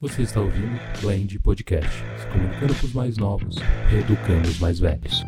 Você está ouvindo Blend Podcast, se comunicando com os mais novos, educando os mais velhos.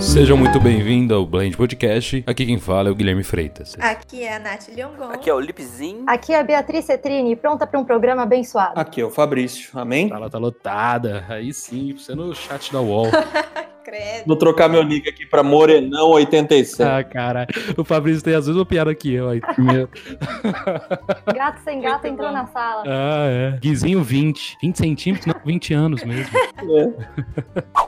Sejam muito bem-vindos ao Blend Podcast. Aqui quem fala é o Guilherme Freitas. Aqui é a Nath Liongon. Aqui é o Lipzinho. Aqui é a Beatriz Cetrini, pronta para um programa abençoado. Aqui é o Fabrício, amém? Ela tá lotada. Aí sim, você no chat da UOL. Credo. Vou trocar meu nick aqui pra Morenão87. ah, cara. O Fabrício tem às vezes uma piada que eu. Aí, meu. Gato sem gato Muito entrou bom. na sala. Ah, é. Guizinho 20. 20 centímetros? Não, 20 anos mesmo.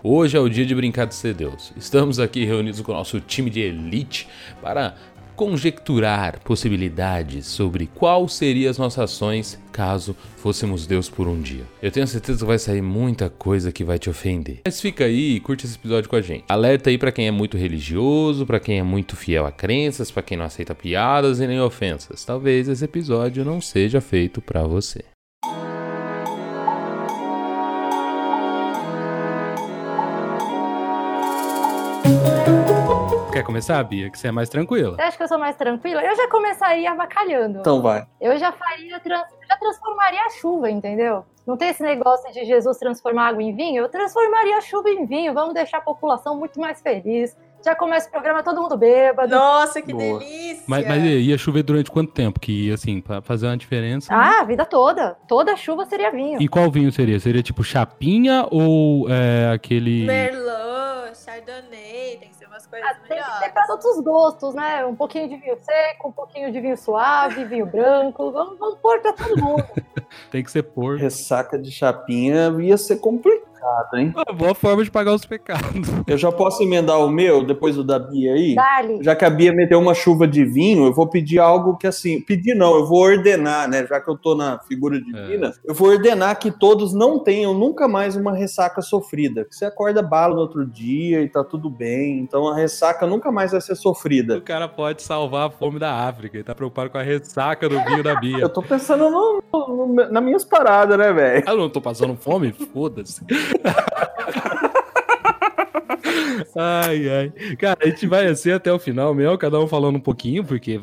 Hoje é o dia de brincar de ser Deus. Estamos aqui reunidos com o nosso time de elite para conjecturar possibilidades sobre qual seriam as nossas ações caso fôssemos Deus por um dia. Eu tenho certeza que vai sair muita coisa que vai te ofender. Mas fica aí e curte esse episódio com a gente. Alerta aí pra quem é muito religioso, pra quem é muito fiel a crenças, pra quem não aceita piadas e nem ofensas. Talvez esse episódio não seja feito pra você. Começar, Bia? Que você é mais tranquila. Você acha que eu sou mais tranquila? Eu já começaria avacalhando. Então vai. Eu já faria, já transformaria a chuva, entendeu? Não tem esse negócio de Jesus transformar água em vinho? Eu transformaria a chuva em vinho. Vamos deixar a população muito mais feliz. Já começa o programa todo mundo bêbado. Nossa, que Boa. delícia! Mas, mas ia chover durante quanto tempo? Que, assim, pra fazer uma diferença. Ah, a vida toda. Toda chuva seria vinho. E qual vinho seria? Seria tipo chapinha ou é, aquele. Merlot, Chardonnay, tem que ser umas coisas Ah, tem que ter melhores. para todos os gostos, né? Um pouquinho de vinho seco, um pouquinho de vinho suave, vinho branco. Vamos, vamos pôr pra todo mundo. Tem que ser porco. Ressaca de chapinha ia ser complicado, hein? Uma boa forma de pagar os pecados. Eu já posso emendar o meu, depois do da Bia aí? Dali. Já que a Bia meteu uma chuva de vinho, eu vou pedir algo que assim, pedir não, eu vou ordenar, né? Já que eu tô na figura divina, eu vou ordenar que todos não tenham nunca mais uma ressaca sofrida. Que você acorda bala no outro dia e tá tudo bem. Então a ressaca nunca mais vai ser sofrida. O cara pode salvar a fome da África. Ele tá preocupado com a ressaca do vinho da Bia. Eu tô pensando no, no, no, nas minhas paradas, né, velho? Ah, eu não tô passando fome? Foda-se. ai, ai. Cara, a gente vai assim até o final mesmo, cada um falando um pouquinho, porque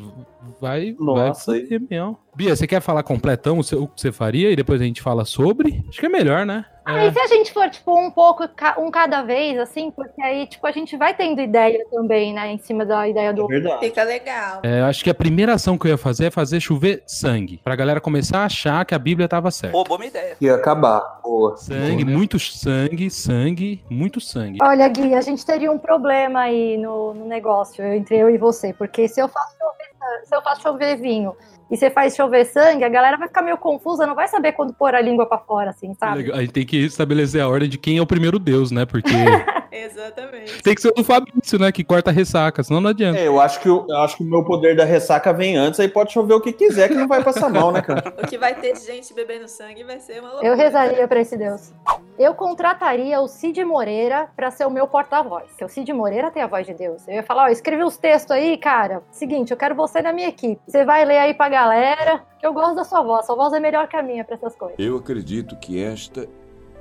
vai. Nossa, vai mesmo. Bia, você quer falar completão o, seu- o que você faria e depois a gente fala sobre? Acho que é melhor, né? Ah, e se a gente for, tipo, um pouco, um cada vez, assim, porque aí, tipo, a gente vai tendo ideia também, né, em cima da ideia É do. verdade. Fica legal. É, eu acho que a primeira ação que eu ia fazer é fazer chover sangue. Pra galera começar a achar que a Bíblia tava certa. Roubou minha ideia. Ia acabar. Boa. Sangue, muito sangue, sangue, muito sangue. Olha, Gui, a gente teria um problema aí no, no negócio, entre eu e você, porque se eu faço chover, se eu faço chover vinho e você faz chover sangue, a galera vai ficar meio confusa, não vai saber quando pôr a língua pra fora, assim, sabe? Legal. A gente tem que estabelecer a ordem de quem é o primeiro deus, né? Porque Exatamente. tem que ser o do Fabrício, né? Que corta a ressaca, senão não adianta. É, eu acho que o- eu acho que o meu poder da ressaca vem antes, aí pode chover o que quiser, que não vai passar mal, né, cara? O que vai ter de gente bebendo sangue vai ser uma loucura. Eu rezaria pra esse Deus. Eu contrataria o Cid Moreira pra ser o meu porta-voz. Porque o Cid Moreira tem a voz de Deus. Eu ia falar, ó, escrevi os textos aí, cara. Seguinte, eu quero você na minha equipe. Você vai ler aí pra galera, que eu gosto da sua voz. Sua voz é melhor que a minha pra essas coisas. Eu acredito que esta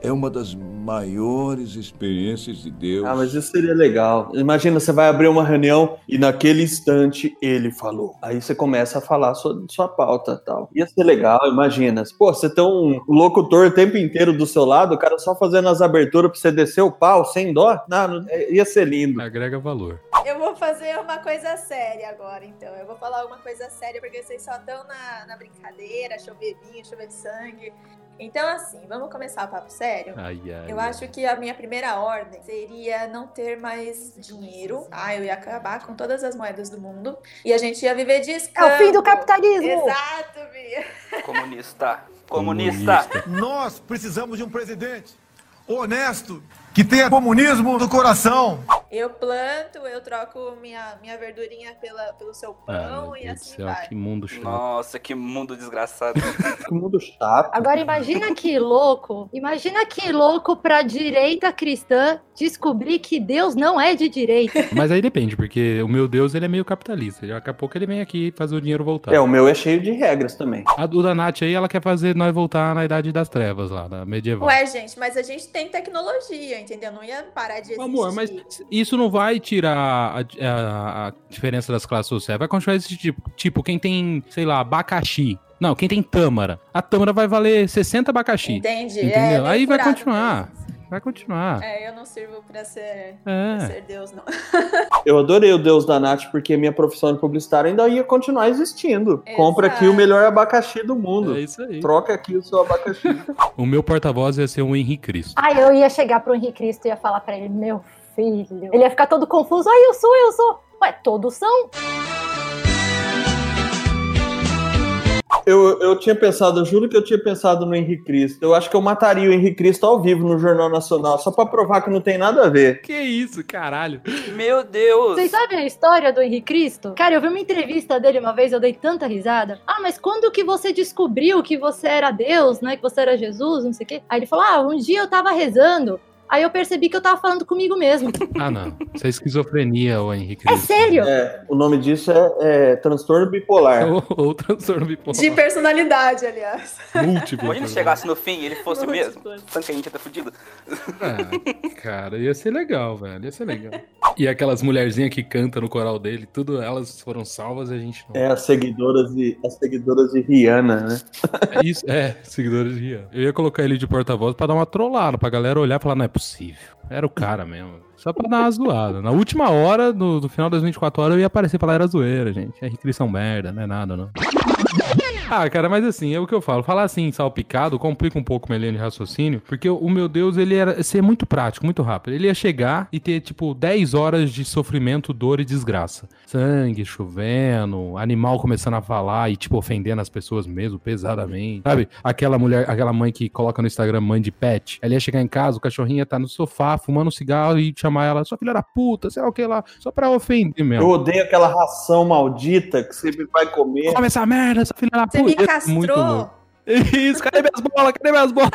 é uma das maiores experiências de Deus. Ah, mas isso seria legal. Imagina, você vai abrir uma reunião e naquele instante ele falou. Aí você começa a falar sua, sua pauta e tal. Ia ser legal, imagina. Pô, você tem um locutor o tempo inteiro do seu lado, o cara só fazendo as aberturas pra você descer o pau sem dó. Não, é- ia ser lindo. Agrega valor. Eu vou fazer uma coisa séria agora, então. Eu vou falar uma coisa séria, porque vocês só estão na, na brincadeira, chover vinho, chover sangue. Então, assim, vamos começar o papo sério? Ai, ai. Eu acho que a minha primeira ordem seria não ter mais dinheiro, tá? Eu ia acabar com todas as moedas do mundo e a gente ia viver de É escambo. o fim do capitalismo! Exato, Bia. Comunista. Comunista. Nós precisamos de um presidente honesto, que tenha comunismo no coração. Eu planto, eu troco minha, minha verdurinha pela, pelo seu Ah, meu pão e Deus do assim céu, vai. que mundo chato. Nossa, que mundo desgraçado. Que mundo chato. Agora imagina que louco, imagina que louco pra direita cristã descobrir que Deus não é de direita. Mas aí depende, porque o meu Deus ele é meio capitalista. Daqui a pouco ele vem aqui fazer o dinheiro voltar. É, o meu é cheio de regras também. A do da Nath aí, ela quer fazer nós voltar na Idade das Trevas lá, na medieval. Ué, gente, mas a gente tem tecnologia, entendeu? Não ia parar de existir. Amor, mas isso não vai tirar a, a- a diferença das classes sociais. Vai continuar esse tipo. Tipo, quem tem, sei lá, abacaxi. Não, quem tem tâmara. A tâmara vai valer 60 abacaxi. Entendi. Entendeu? É, Aí vai continuar. mesmo. Vai continuar. É, eu não sirvo pra ser, pra É. ser Deus, não. Eu adorei o Deus da Nath porque minha profissão de publicitário ainda ia continuar existindo. Compra aqui o Exato. melhor abacaxi do mundo. É isso aí. Troca aqui o seu abacaxi. O meu porta-voz ia ser o Henrique Cristo. Aí eu ia chegar pro Henrique Cristo e ia falar pra ele, meu filho. Ele ia ficar todo confuso. Ai, eu sou, eu sou. Ué, todos são. Eu, eu tinha pensado, eu juro que eu tinha pensado no Henrique Cristo. Eu acho que eu mataria o Henrique Cristo ao vivo no Jornal Nacional, só pra provar que não tem nada a ver. Que isso, caralho. Meu Deus! Vocês sabem a história do Henrique Cristo? Cara, eu vi uma entrevista dele uma vez, eu dei tanta risada. Ah, mas quando que você descobriu que você era Deus, né? Que você era Jesus, não sei o quê? Aí ele falou: Ah, um dia eu tava rezando. Aí eu percebi que eu tava falando comigo mesmo. Ah, não. Isso é esquizofrenia, o Henrique É sério? É, o nome disso é, é transtorno bipolar. Ou, ou transtorno bipolar. De personalidade, aliás. Múltiplo. Imagina se chegasse no fim e ele fosse mesmo. Tanto que a gente ia tá fudido. Ah, cara, ia ser legal, velho. Ia ser legal. E aquelas mulherzinhas que cantam no coral dele, tudo elas foram salvas e a gente não. É, as seguidoras de, as seguidoras de Rihanna, né? É isso, é, seguidores de Rian. Eu ia colocar ele de porta-voz pra dar uma trollada, pra galera olhar e falar, não é possível. Era o cara mesmo. Só pra dar uma zoada. Na última hora, no, no final das 24 horas, eu ia aparecer pra lá, era zoeira, gente. É são merda, não é nada, não. Ah, cara, mas assim, é o que eu falo. Falar assim, salpicado, complica um pouco minha linha de raciocínio, porque o meu Deus, ele era ser muito prático, muito rápido. Ele ia chegar e ter, tipo, 10 horas de sofrimento, dor e desgraça. Sangue chovendo, animal começando a falar e, tipo, ofendendo as pessoas mesmo, pesadamente. Sabe? Aquela mulher, aquela mãe que coloca no Instagram mãe de pet. Ela ia chegar em casa, o cachorrinho ia estar no sofá, fumando um cigarro e chamar ela, sua filha da puta, sei lá o que lá, só pra ofender Eu mesmo. odeio aquela ração maldita que sempre vai comer. Come essa merda, sua filha da puta. Me muito castrou? louco. Isso, cadê minhas bolas? Cadê minhas bolas?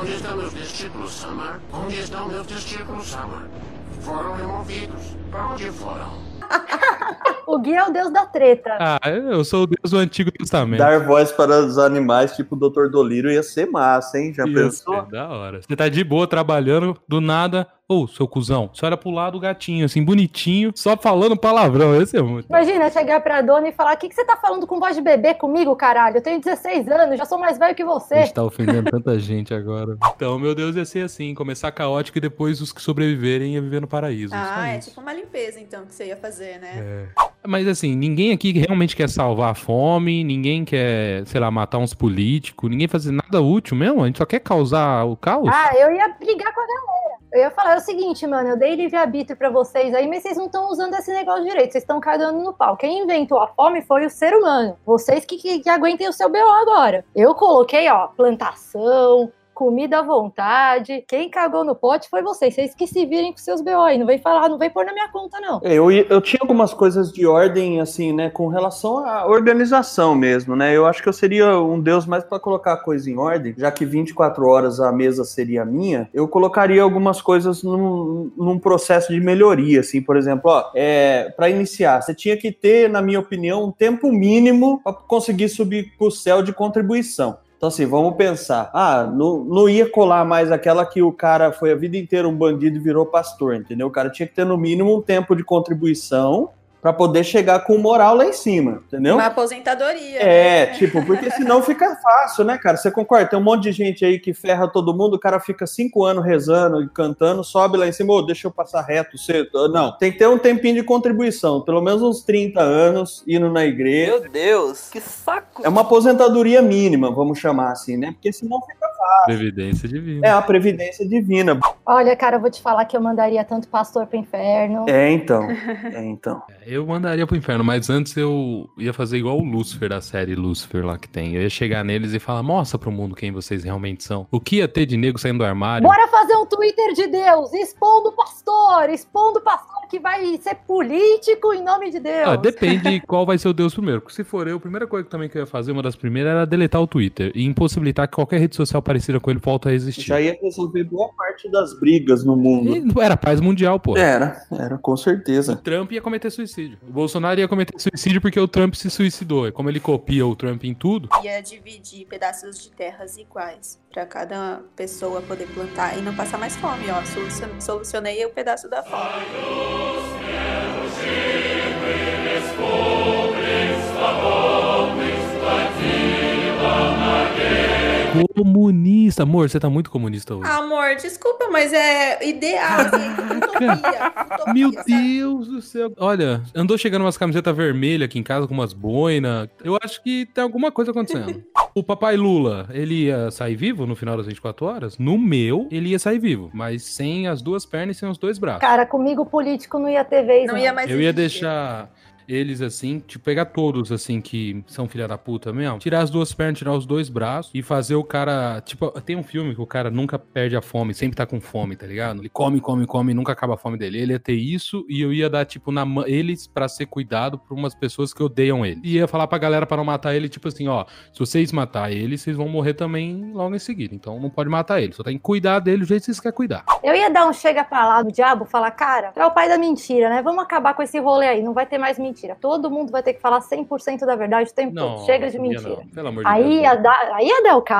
Onde estão meus testículos, Summer? Onde estão meus testículos, Summer? Foram removidos. Para onde foram? O Gui é o deus da treta. Ah, eu sou o Deus do Antigo Testamento. Dar voz para os animais, tipo o Dr. Dolírio, ia ser massa, hein? Já Ia pensou? ser da hora. Você tá de boa trabalhando, do nada. Ô, seu cuzão, você olha pro lado do gatinho, assim, bonitinho, só falando palavrão. Esse é muito. Imagina chegar pra dona e falar: O que, que você tá falando com voz de bebê comigo, caralho? Eu tenho 16 anos, já sou mais velho que A você. gente tá ofendendo tanta gente agora. Então, meu Deus, ia ser assim: começar caótico e depois os que sobreviverem ia viver no paraíso. Ah, é isso. tipo uma limpeza, então, que você ia fazer, né? É. Mas assim, ninguém aqui realmente quer salvar a fome, ninguém quer, sei lá, matar uns políticos, ninguém fazer nada útil mesmo, a gente só quer causar o caos. Ah, eu ia brigar com a galera. Eu ia falar é o seguinte, mano, eu dei livre-arbítrio pra vocês aí, mas vocês não estão usando esse negócio direito, vocês estão cagando no pau. Quem inventou a fome foi o ser humano. Vocês que, que, que aguentem o seu BO agora. Eu coloquei, ó, plantação, comida à vontade. Quem cagou no pote foi vocês. Vocês que se virem com seus BO aí. Não vem falar, não vem pôr na minha conta, não. Eu, eu tinha algumas coisas de ordem, assim, né, com relação à organização mesmo, né? Eu acho que eu seria um deus mais para colocar a coisa em ordem, já que 24 horas a mesa seria minha, eu colocaria algumas coisas num, num processo de melhoria, assim, por exemplo, ó, é, para iniciar, você tinha que ter, na minha opinião, um tempo mínimo para conseguir subir pro céu de contribuição. Então, assim, vamos pensar. Ah, não, não ia colar mais aquela que o cara foi a vida inteira um bandido e virou pastor, entendeu? O cara tinha que ter no mínimo um tempo de contribuição para poder chegar com moral lá em cima, entendeu? Uma aposentadoria. É, né? tipo, porque senão fica fácil, né, cara? Você concorda? Tem um monte de gente aí que ferra todo mundo, o cara fica cinco anos rezando e cantando, sobe lá em cima, ô, deixa eu passar reto. Você... Não, tem que ter um tempinho de contribuição, pelo menos uns 30 anos, indo na igreja. Meu Deus, que saco! É uma aposentadoria mínima, vamos chamar assim, né? Porque senão fica Previdência divina. É a previdência divina. Olha, cara, eu vou te falar que eu mandaria tanto pastor pro inferno. É, então. É, então. Eu mandaria pro inferno, mas antes eu ia fazer igual o Lúcifer da série Lúcifer lá que tem. Eu ia chegar neles e falar: mostra pro mundo quem vocês realmente são. O que ia ter de nego saindo do armário? Bora fazer um Twitter de Deus, expondo o pastor, expondo o pastor que vai ser político em nome de Deus. Ah, depende qual vai ser o Deus primeiro. Porque se for eu, a primeira coisa que também que eu ia fazer, uma das primeiras, era deletar o Twitter e impossibilitar que qualquer rede social parecida com ele volta a existir. Já ia resolver boa parte das brigas no mundo. E era paz mundial, pô. Era, era, com certeza. O Trump ia cometer suicídio. O Bolsonaro ia cometer suicídio porque o Trump se suicidou. E como ele copia o Trump em tudo, Ia dividir pedaços de terras iguais pra cada pessoa poder plantar e não passar mais fome, ó. Solucion- Solucionei o pedaço da fome. comunista. Amor, você tá muito comunista hoje. Amor, desculpa, mas é ideal, assim, utopia, utopia, Meu sabe? Deus do céu. Olha, andou chegando umas camisetas vermelhas aqui em casa com umas boinas. Eu acho que tem alguma coisa acontecendo. o papai Lula, ele ia sair vivo no final das 24 horas? No meu, ele ia sair vivo, mas sem as duas pernas e sem os dois braços. Cara, comigo político não ia ter vez. Não ia mais Eu ia existir. deixar eles assim, tipo, pegar todos assim que são filha da puta mesmo, tirar as duas pernas, tirar os dois braços e fazer o cara, tipo, tem um filme que o cara nunca perde a fome, sempre tá com fome, tá ligado? Ele come, come, come, nunca acaba a fome dele. Ele ia ter isso e eu ia dar tipo na eles pra ser cuidado por umas pessoas que odeiam ele. E ia falar pra galera pra não matar ele, tipo assim, ó, se vocês matar ele, vocês vão morrer também logo em seguida. Então não pode matar ele, só tem que cuidar dele do jeito que vocês querem cuidar. Eu ia dar um chega pra lá do diabo, falar, cara, é o pai da mentira, né? Vamos acabar com esse rolê aí, não vai ter mais mentira. Todo mundo vai ter que falar 100% da verdade o tempo todo. Chega de não mentira. não, pelo amor de Aí Deus. ia, dar, aí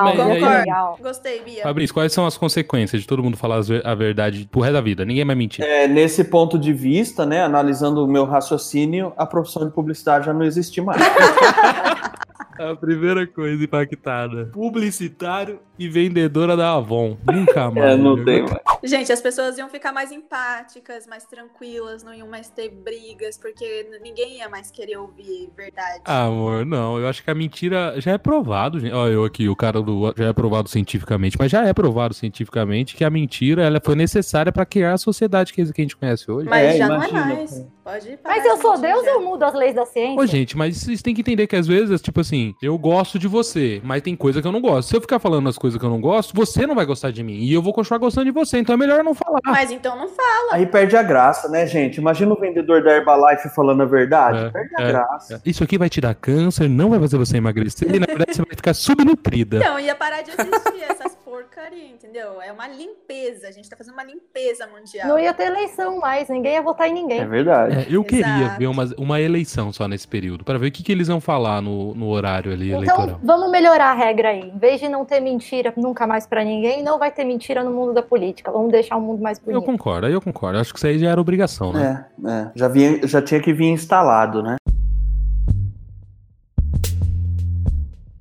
Mas né? aí- Que legal. Gostei, Bia. Fabrício, quais são as consequências de todo mundo falar a verdade pro resto da vida? Ninguém mais mentir. É, nesse ponto de vista, né, analisando o meu raciocínio, a profissão de publicidade já não existe mais. A primeira coisa impactada. Publicitário e vendedora da Avon. Nunca mais. É, não viu? tem mais. Gente, as pessoas iam ficar mais empáticas, mais tranquilas, não iam mais ter brigas, porque ninguém ia mais querer ouvir verdade. Ah, amor, não. Eu acho que a mentira já é provado, gente. Ó, eu aqui, o cara do já é provado cientificamente, mas já é provado cientificamente que a mentira ela foi necessária pra criar a sociedade que que a gente conhece hoje. Mas É, já imagina, não é mais. pô. Pode parar Mas eu sou Deus, já. eu mudo as leis da ciência. Ô, gente, mas vocês têm que entender que às vezes, tipo assim, eu gosto de você, mas tem coisa que eu não gosto. Se eu ficar falando as coisas que eu não gosto, você não vai gostar de mim. E eu vou continuar gostando de você. Então é melhor não falar. Mas então não fala. Aí perde a graça, né, gente? Imagina o vendedor da Herbalife falando a verdade. É, perde a é, graça. Isso aqui vai te dar câncer, não vai fazer você emagrecer, e na verdade você vai ficar subnutrida. Então, ia parar de existir essas porcarias, entendeu? É uma limpeza. A gente tá fazendo uma limpeza mundial. Não ia ter eleição mais, ninguém ia votar em ninguém. É verdade. É, eu queria Exato. ver uma, uma eleição só nesse período, pra ver o que, que eles vão falar no, no horário ali eleitoral. Então, vamos melhorar a regra aí. Em vez de não ter mentira nunca mais pra ninguém, não vai ter mentira no mundo da política. Vamos deixar o mundo mais Eu bonito. concordo, aí eu concordo. Acho que isso aí já era obrigação, né? É, é. Já, vinha, já tinha que vir instalado, né?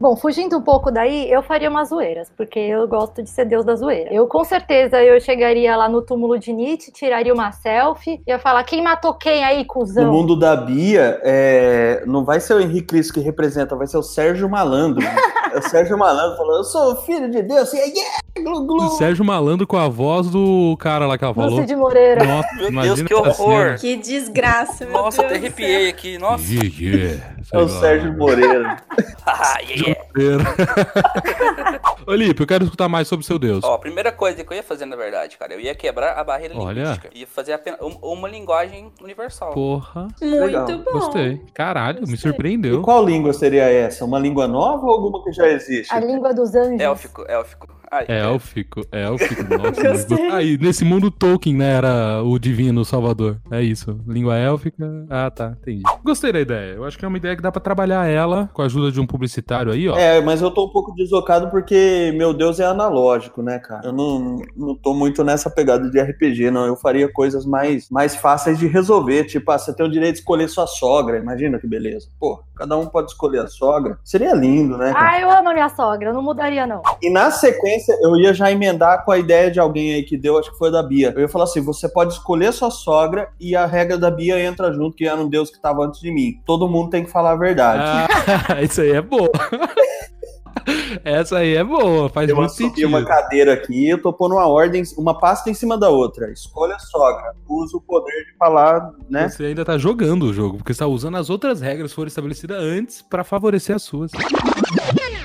Bom, fugindo um pouco daí, eu faria umas zoeiras, porque eu gosto de ser deus da zoeira. Eu, com certeza, eu chegaria lá no túmulo de Nietzsche, tiraria uma selfie, ia falar, quem matou quem aí, No cuzão? mundo da Bia, é, não vai ser o Henrique Cristo que representa, vai ser o Sérgio Malandro. é o Sérgio Malandro falando, eu sou filho de Deus, e aí, yeah, glu, glu. O Sérgio Malandro com a voz do cara lá que ela falou. Lúcio de Moreira. Nossa, Meu imagina Deus, que horror. Que desgraça, meu Nossa, Deus até arrepiei aqui. Nossa. Yeah, yeah. É o. Sérgio Moreira. Ah, yeah. Ô, Lipe, eu quero escutar mais sobre o seu Deus. Ó, a primeira coisa que eu ia fazer, na verdade, cara, eu ia quebrar a barreira Olha. linguística. Ia fazer apenas um- uma linguagem universal. Porra, Muito Legal. bom. gostei. Caralho, me Gostei. E surpreendeu. qual língua seria essa? Uma língua nova ou alguma que já existe? A língua dos anjos. Élfico, élfico. Ai, É élfico, é élfico, nossa. Gostei. mas- Aí, nesse mundo Tolkien, né, era o divino salvador. É isso, língua élfica. Ah, tá, entendi. Gostei da ideia. Eu acho que é uma ideia que dá pra trabalhar ela com a ajuda de um publicitário aí, ó. É, mas eu tô um pouco deslocado porque meu Deus é analógico, né, cara? Eu não, não tô muito nessa pegada de RPG, não. Eu faria coisas mais, mais fáceis de resolver. Tipo, ah, você tem o direito de escolher sua sogra. Imagina que beleza. Pô, cada um pode escolher a sogra. Seria lindo, né, cara? Ah, eu amo a minha sogra, eu não mudaria, não. E na sequência, eu ia já emendar com a ideia de alguém aí que deu, acho que foi da Bia. Eu ia falar assim: você pode escolher sua sogra e a regra da Bia entra junto, que era um Deus que tava antes de mim. Todo mundo tem que falar a verdade. Ah, isso aí é boa. Essa aí é boa, faz Eu muito sentido. uma cadeira aqui, eu tô pondo uma ordem, uma pasta em cima da outra. Escolha a sogra. Usa o poder de falar, né? Você ainda tá jogando o jogo, porque você tá usando as outras regras que foram estabelecidas antes pra favorecer as suas.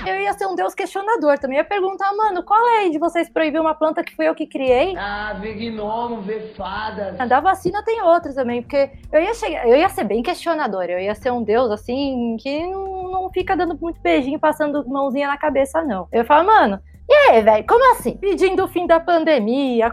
Eu ia ser um deus questionador também. Eu ia perguntar, mano, qual é de vocês proibir uma planta que fui eu que criei? Ah, ver gnomo, ver fadas. Ah, Da vacina tem outros também, porque eu ia chegar, eu ia ser bem questionador, eu ia ser um deus assim que não, não fica dando muito beijinho, passando mãozinha na cabeça, não. Eu ia falar, mano, E aí, velho, como assim? Pedindo o fim da pandemia, a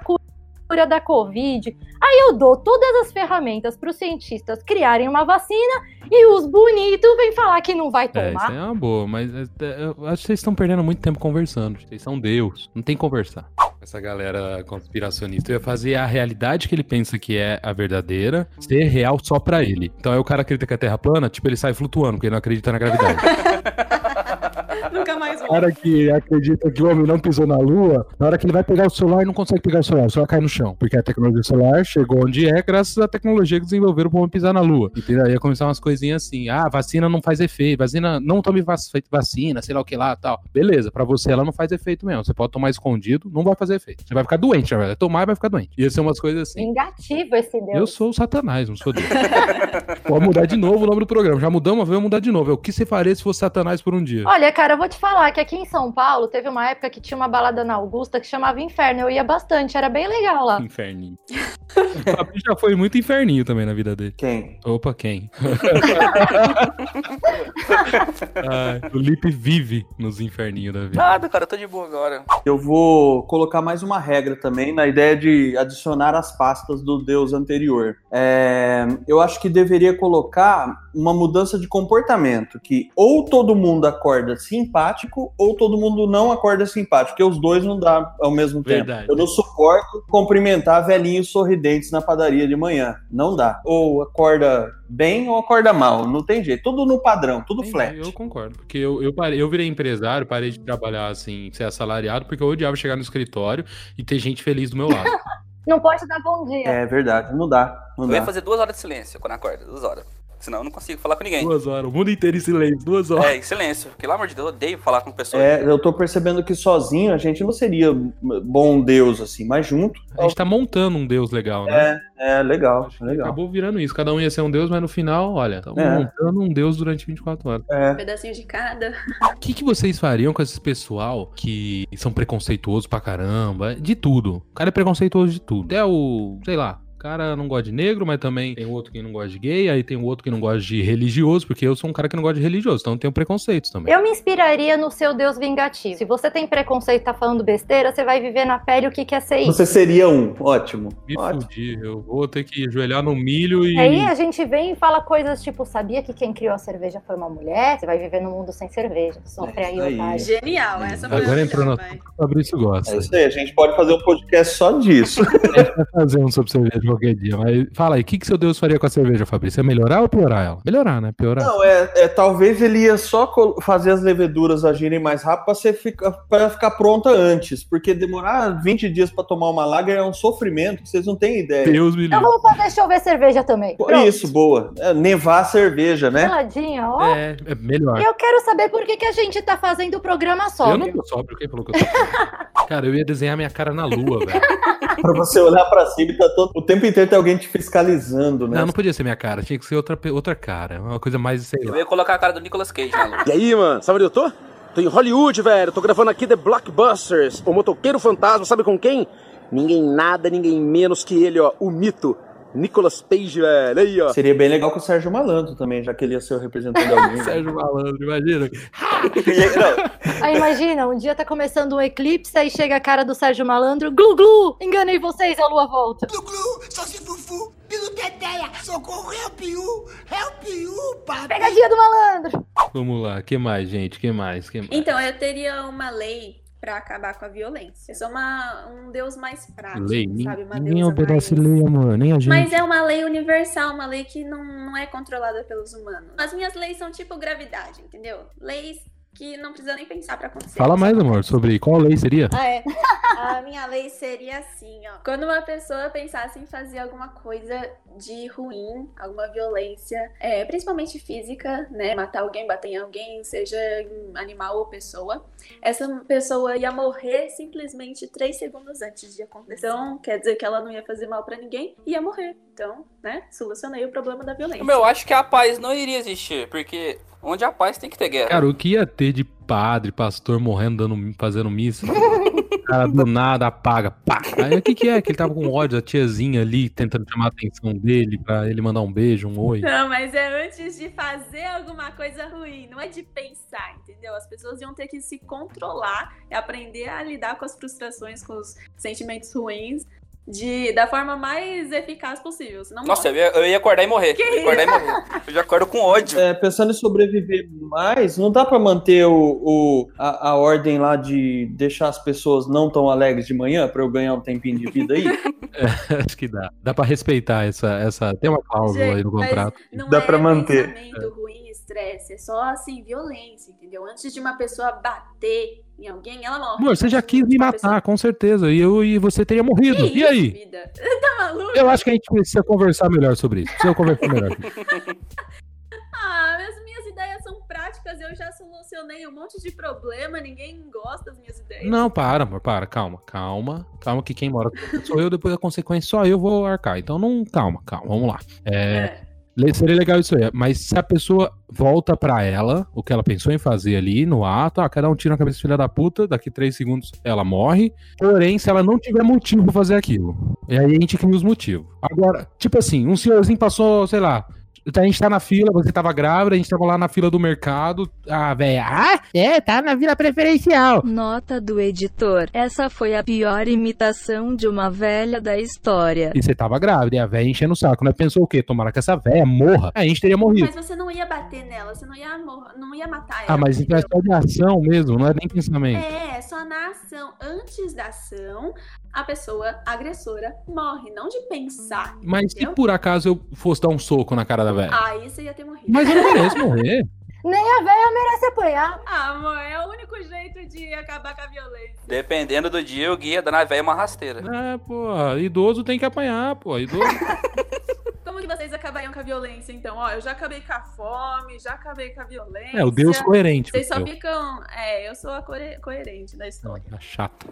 cura da Covid. Aí eu dou todas as ferramentas para os cientistas criarem uma vacina e os bonitos vêm falar que não vai É, isso tomar. é uma boa, mas é, é, eu acho que vocês estão perdendo muito tempo conversando. Vocês são Deus. Não tem que conversar. Essa galera conspiracionista ia fazer a realidade que ele pensa que é a verdadeira ser real só pra ele. Então aí o cara acredita que a Terra é plana, tipo, ele sai flutuando, porque ele não acredita na gravidade. Nunca mais vou. cara que acredita que o homem não pisou na lua, na hora que ele vai pegar o celular, ele não consegue pegar o celular, o celular cai no chão. Porque a tecnologia celular chegou onde é, graças à tecnologia que desenvolveram para o homem pisar na lua. E aí ia começar umas coisinhas assim: ah, vacina não faz efeito, vacina, não tome vac- vacina, sei lá o que lá tal. Beleza, pra você ela não faz efeito mesmo. Você pode tomar escondido, não vai fazer efeito. Você vai ficar doente, na verdade. Tomar e vai ficar doente. Ia ser umas coisas assim. Vingativo esse Deus. Eu sou o Satanás, não sou Deus. Pode mudar de novo o nome do programa. Já mudamos, vamos mudar de novo. É o que você faria se fosse Satanás por um dia? Olha, cara, eu vou te falar que aqui em São Paulo teve uma época que tinha uma balada na Augusta que chamava Inferno. Eu ia bastante, era bem legal lá. Inferninho. O Fabinho já foi muito inferninho também na vida dele. Quem? Opa, quem? Ai, o Lipe vive nos inferninhos da vida. Nada, cara, eu tô de boa agora. Eu vou colocar mais uma regra também na ideia de adicionar as pastas do deus anterior. É, eu acho que deveria colocar uma mudança de comportamento, que ou todo mundo acorda simpático ou todo mundo não acorda simpático, porque os dois não dá ao mesmo tempo. Verdade. Eu não suporto cumprimentar velhinhos sorridentes na padaria de manhã. Não dá. Ou acorda bem ou acorda mal. Não tem jeito. Tudo no padrão, tudo Entendi, flat. Eu concordo. Porque eu, eu, parei, eu virei empresário, parei de trabalhar assim, ser assalariado, porque eu odiava chegar no escritório e ter gente feliz do meu lado. Não pode dar bom dia. É verdade, não dá. Não Eu ia dá. fazer duas horas de silêncio quando acorda, duas horas. Senão eu não consigo falar com ninguém. duas horas, o mundo inteiro em silêncio, duas horas. É, em silêncio. Pelo amor de Deus, eu odeio falar com pessoas. É, eu tô percebendo que sozinho a gente não seria bom Deus assim, mas junto. A gente tá montando um deus legal, né? É, é legal, legal. Acabou virando isso. Cada um ia ser um deus, mas no final, olha, estamos É. montando um deus durante 24 horas. É. Um pedacinho de cada. O que, que vocês fariam com esse pessoal que são preconceituosos pra caramba? De tudo. O cara é preconceituoso de tudo. Até o, sei lá, cara não gosta de negro, mas também tem outro que não gosta de gay, aí tem outro que não gosta de religioso, porque eu sou um cara que não gosta de religioso, então eu tenho preconceitos também. Eu me inspiraria no seu Deus vingativo. Se você tem preconceito e tá falando besteira, você vai viver na pele o que que é ser isso. Você seria um, ótimo. Me ótimo. fudi, eu vou ter que ajoelhar no milho e. Aí a gente vem e fala coisas tipo, sabia que quem criou a cerveja foi uma mulher? Você vai viver num mundo sem cerveja. Sofre É aí, aí. otário. Genial, essa foi Agora entrou na o Fabrício gosta. É isso aí, a gente pode fazer um podcast só disso. A gente vai fazer um sobre cerveja qualquer dia. Mas fala aí, o que, que seu Deus faria com a cerveja, Fabrício? É melhorar ou piorar ela? Melhorar, né? Piorar. Não, é, é, talvez ele ia só fazer as leveduras agirem mais rápido pra, você ficar, pronta antes. Porque demorar 20 dias pra tomar uma lager é um sofrimento que vocês não têm ideia. Deus me Então livre. vamos fazer chover cerveja também. Pronto. Isso, boa. É, nevar a cerveja, né? Geladinha, ó. É, é melhor. Eu quero saber por que, que a gente tá fazendo o programa só. Eu não tô sóbrio, quem falou que eu tô sóbrio? Cara, eu ia desenhar minha cara na lua, velho. Pra você olhar pra cima e tá todo, o tempo inteiro tem alguém te fiscalizando, né? Não, não podia ser minha cara, tinha que ser outra, outra cara. Uma coisa mais, sei Eu lá. ia colocar a cara do Nicolas Cage na lua. E aí, mano, sabe onde eu tô? Tô em Hollywood, velho. Tô gravando aqui The Blockbusters. O motoqueiro fantasma, sabe com quem? Ninguém nada, ninguém menos que ele, ó. O mito. Nicolas Cage, velho. Aí, ó. Seria bem legal com o Sérgio Malandro também, já que ele ia ser o representante de alguém. Sérgio Malandro, imagina. Aí, Aí imagina, um dia tá começando um eclipse, aí chega a cara do Sérgio Malandro, glu glu, enganei vocês, a lua volta. Pegadinha do malandro. Vamos lá, que mais, gente? Que mais? Que mais? Então, eu teria uma lei pra acabar com a violência. Eu sou uma, um deus mais prático, lei? Sabe? Uma deusa obedece mais... lei, amor, nem a gente. Mas é uma lei universal, uma lei que não, não é controlada pelos humanos. As minhas leis são tipo gravidade, entendeu? Leis que não precisa nem pensar pra acontecer. Fala mais, amor, sobre qual lei seria? Ah, é. A minha lei seria assim, ó. Quando uma pessoa pensasse em fazer alguma coisa de ruim, alguma violência, é, principalmente física, né? Matar alguém, bater em alguém, seja animal ou pessoa, essa pessoa ia morrer simplesmente três segundos antes de acontecer. Então, quer dizer que ela não ia fazer mal pra ninguém, ia morrer. Então, né? Solucionei o problema da violência. Meu, eu acho que a paz não iria existir, porque onde há paz tem que ter guerra. Cara, o que ia ter de padre, pastor morrendo, dando, fazendo missa? cara do nada apaga. Pá. Aí o que, que é? Que ele tava com ódio, a tiazinha ali tentando chamar a atenção dele pra ele mandar um beijo, um oi. Não, mas é antes de fazer alguma coisa ruim, não é de pensar, entendeu? As pessoas iam ter que se controlar e aprender a lidar com as frustrações, com os sentimentos ruins. De, da forma mais eficaz possível. Senão Nossa, eu ia, eu ia acordar e morrer. Que Eu ia acordar e morrer. Eu já acordo com ódio. É, pensando em sobreviver mais, não dá pra manter o, o- a, a ordem lá de deixar as pessoas não tão alegres de manhã pra eu ganhar um tempinho de vida aí? Acho que dá. Dá pra respeitar essa. essa... Tem uma cláusula aí no contrato. Não Dá é pra manter. ruim, estresse. É só, assim, violência, entendeu? Antes de uma pessoa bater em alguém, ela morre. Amor, você já quis me Uma pessoa- matar, com certeza. E, eu, e você teria morrido. Que E isso, aí? vida? Tá maluco? Eu acho que a gente precisa conversar melhor sobre isso. Precisa conversar melhor. Ah, as minhas ideias são práticas, eu já solucionei um monte de problema, ninguém gosta das minhas ideias. Não, para, amor, para, calma, calma. Calma, que quem mora sou eu, depois a consequência só eu vou arcar. Então não, calma, calma, vamos lá. É, le- seria legal isso aí, mas se a pessoa volta pra ela, o que ela pensou em fazer ali no ato, ah, dar um tiro na cabeça filha da puta, daqui três segundos ela morre. Porém, se ela não tiver motivo pra fazer aquilo, e aí a gente cria os motivos. Agora, tipo assim, um senhorzinho passou, sei lá. A gente tá na fila, você tava grávida, a gente tava lá na fila do mercado. A velha, ah, é, tá na fila preferencial. Nota do editor. Essa foi a pior imitação de uma velha da história. E você tava grávida, e a velha enchendo o saco, né? Pensou o quê? Tomara que essa velha morra. A gente teria morrido. Mas você não ia bater nela, você não ia, mor- não ia matar ela. Ah, mas então é só de ação mesmo, não é nem pensamento. É, só na ação. Antes da ação, a pessoa agressora morre, não de pensar. Mas se entendeu? por acaso eu fosse dar um soco na cara da velha? Aí você ia ter morrido. Mas eu não mereço morrer. Nem a velha merece apanhar. Ah, amor, é o único jeito de acabar com a violência. Dependendo do dia, o guia dando a velha uma rasteira. É, pô, idoso tem que apanhar, pô. Idoso. Como que vocês acabariam com a violência, então? Ó, eu já acabei com a fome, já acabei com a violência. É, o Deus coerente. Vocês só ficam. É, eu sou a coerente da história. Tá chato.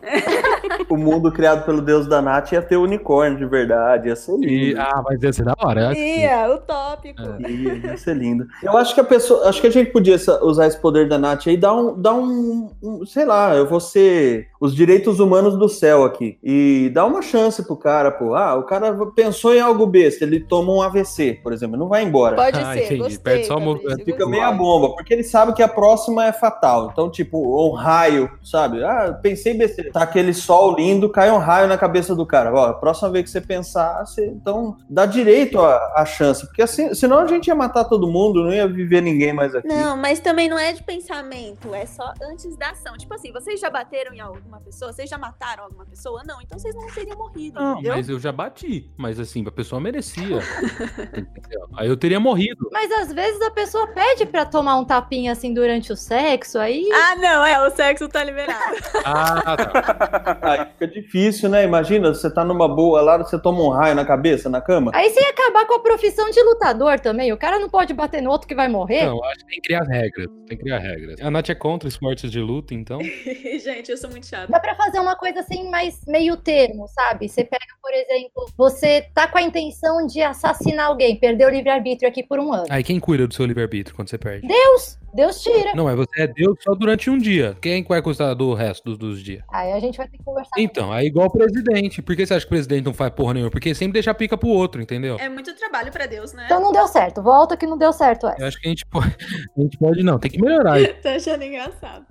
o mundo criado pelo deus da Nath ia ter unicórnio de verdade, ia ser E, lindo. ah, mas ia ser da hora. acho que- Ia, utópico. Ia, ia ser lindo. Eu acho que a pessoa. Acho que a gente podia sa- usar esse poder da Nath aí e dar um, dar um, um- Sei lá, eu vou ser os direitos humanos do céu aqui. E dar uma chance pro cara, pô. Ah, o cara pensou em algo besta, ele toma um AVC, por exemplo, não vai embora. Pode Ah, ser, entendi. gostei. Perde só movimento. Fica meia bomba, porque ele sabe que a próxima é fatal. Então, tipo, um raio, sabe? Ah, pensei besteira. Tá aquele sol lindo, cai um raio na cabeça do cara. Ó, a próxima vez que você pensar, você, então dá direito a, a chance. Porque assim, senão a gente ia matar todo mundo, não ia viver ninguém mais aqui. Não, mas também não é de pensamento, é só antes da ação. Tipo assim, vocês já bateram em alguma pessoa? Vocês já mataram alguma pessoa? Não, então vocês não teriam morrido, Não, entendeu? mas eu já bati. Mas assim, a pessoa merecia. Aí eu teria morrido. Mas às vezes a pessoa pede pra tomar um tapinha assim durante o sexo, aí. Ah, não, é, o sexo tá liberado. Ah, tá. Aí fica difícil, né? Imagina, você tá numa boa lá, você toma um raio na cabeça, na cama. Aí você ia acabar com a profissão de lutador também. O cara não pode bater no outro que vai morrer. Não, eu acho que criar regras. Tem que criar regras. A Nath é contra esportes de luta, então. Gente, eu sou muito chata. Dá pra fazer uma coisa assim, mais meio termo, sabe? Você pega, por exemplo, você tá com a intenção de assassinar alguém, perdeu o livre-arbítrio aqui por um ano. Aí quem cuida do seu livre-arbítrio quando você perde? Deus! Deus tira. Não, é você é Deus só durante um dia. Quem vai custar do resto dos, dos dias? Aí a gente vai ter que conversar. Então, é igual o presidente. Por que você acha que o presidente não faz porra nenhuma? Porque sempre deixa a pica pro outro, entendeu? É muito trabalho pra Deus, né? Então não deu certo. Volta que não deu certo, é. Eu acho que a gente pode. A gente pode não, tem que melhorar. Tô achando engraçado.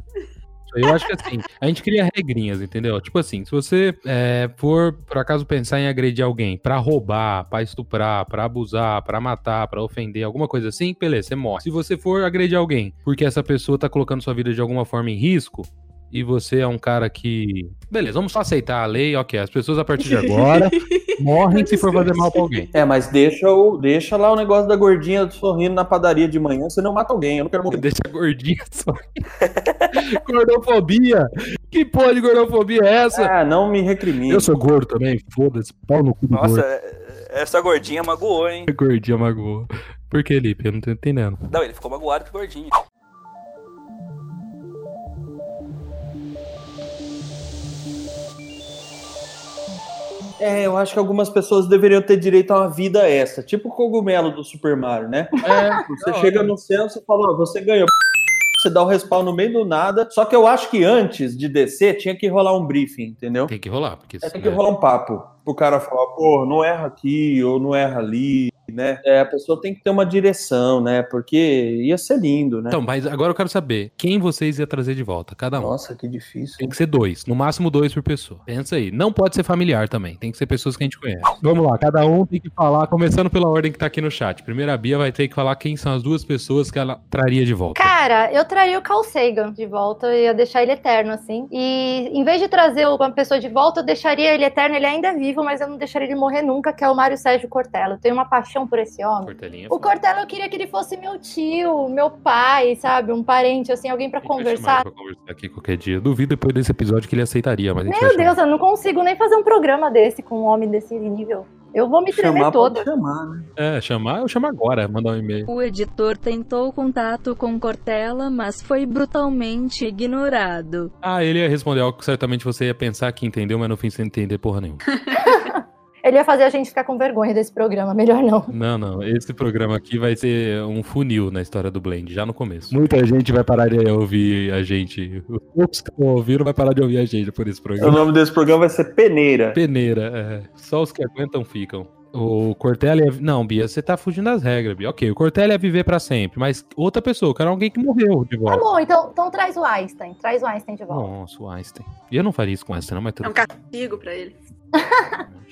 Eu acho que assim, a gente cria regrinhas, entendeu? Tipo assim, se você é, for, por acaso, pensar em agredir alguém pra roubar, pra estuprar, pra abusar, pra matar, pra ofender, alguma coisa assim, beleza, você morre. Se você for agredir alguém porque essa pessoa tá colocando sua vida de alguma forma em risco, e você é um cara que. Beleza, vamos só aceitar a lei, ok. As pessoas a partir de agora morrem se for fazer mal pra alguém. É, mas deixa, o, deixa lá o negócio da gordinha sorrindo na padaria de manhã, senão mata alguém. Eu não quero morrer. Deixa a gordinha só. gordofobia! Que porra de gordofobia é essa? Ah, não me recrimine. Eu sou gordo também, foda-se. Pau no cu do Nossa, gordo. é- essa gordinha magoou, hein? Gordinha magoou. Por que, Lipe? Eu não tô entendendo. Não, ele ficou magoado com o É, eu acho que algumas pessoas deveriam ter direito a uma vida extra, tipo o cogumelo do Super Mario, né? É, Você chega no céu, você fala, ó, você ganhou. você dá o respawn no meio do nada. Só que eu acho que antes de descer tinha que rolar um briefing, entendeu? Tem que rolar, porque É, tem que rolar um papo. Pro cara falar, pô, não erra aqui ou não erra ali, né? É, a pessoa tem que ter uma direção, né? Porque ia ser lindo, né? Então, mas agora eu quero saber quem vocês iam trazer de volta, cada um. Nossa, que difícil. Tem que ser dois, no máximo dois por pessoa. Pensa aí. Não pode ser familiar também, tem que ser pessoas que a gente conhece. Vamos lá, cada um tem que falar, começando pela ordem que tá aqui no chat. Primeiro a Bia vai ter que falar quem são as duas pessoas que ela traria de volta. Cara, eu traria o Carl Sagan de volta, eu ia deixar ele eterno, assim. E em vez de trazer uma pessoa de volta, eu deixaria ele eterno, ele ainda é vivo, mas eu não deixaria ele morrer nunca, que é o Mário Sérgio Cortella. Eu tenho uma paixão por esse homem. Cortelinha. O Cortella eu queria que ele fosse meu tio, meu pai, sabe? Um parente, assim, alguém pra Chamar conversar. pra conversar aqui qualquer dia. Duvido depois desse episódio que ele aceitaria, mas Meu. Deus, eu não consigo nem fazer um programa desse com um homem desse nível. Eu vou me tremer Chamar toda. chamar, né? É, chamar, eu chamo agora, mandar um e-mail. O editor tentou contato com Cortella, mas foi brutalmente ignorado. Ah, ele ia responder algo que certamente você ia pensar que entendeu, mas no fim você não entender porra nenhuma. Ele ia fazer a gente ficar com vergonha desse programa, melhor não. Não, não. Esse programa aqui vai ser um funil na história do Blend, já no começo. Muita gente vai parar de ouvir a gente. Os poucos que não ouviram vai parar de ouvir a gente por esse O programa. nome desse programa vai ser Peneira. Peneira, é. Só os que aguentam ficam. O Cortella ia... Não, Bia, você tá fugindo das regras, Bia. Ok, o Cortella ia viver pra sempre, mas outra pessoa, eu quero alguém que morreu de Tá volta. bom, então, então traz o Einstein. Traz o Einstein de volta. Nossa, o Einstein. E eu não faria isso com Einstein, não, mas É tudo um castigo pra ele.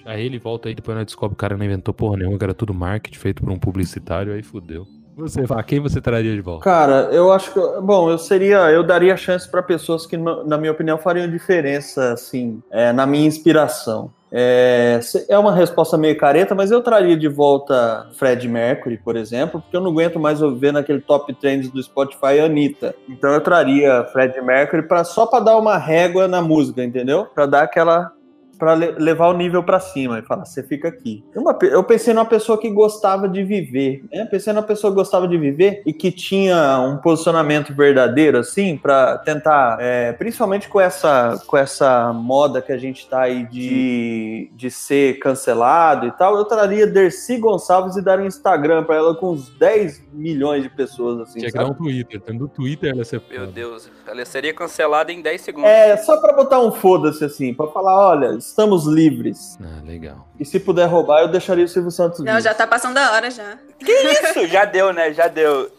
Aí ele volta aí, depois nós descobre que o cara não inventou porra nenhuma, que era tudo marketing feito por um publicitário, aí fudeu. Você, fala, quem você traria de volta? Cara, eu acho que. Bom, eu seria. Eu daria chance pra pessoas que, na minha opinião, fariam diferença, assim, é, na minha inspiração. É, é uma resposta meio careta, mas eu traria de volta Fred Mercury, por exemplo, porque eu não aguento mais ver naquele top trends do Spotify a Anitta. Então eu traria Fred Mercury pra, só pra dar uma régua na música, entendeu? Pra dar aquela. Pra le- levar o nível pra cima e falar, você fica aqui. Uma eu pensei numa pessoa que gostava de viver, né? Pensei numa pessoa que gostava de viver e que tinha um posicionamento verdadeiro, assim, pra tentar, é, principalmente com essa, com essa moda que a gente tá aí de, de ser cancelado e tal, eu traria Dercy Gonçalves e dar um Instagram pra ela com uns 10 milhões de pessoas, assim, Tinha que dar um Twitter. Tendo Twitter, ela ia ser Meu. Deus, ela seria cancelada em 10 segundos. É, só pra botar um foda-se, assim, pra falar, olha, estamos livres. Ah, legal. E se puder roubar, eu deixaria o Silvio Santos Não, já tá passando da hora já. Que isso? Já deu, né? Já deu.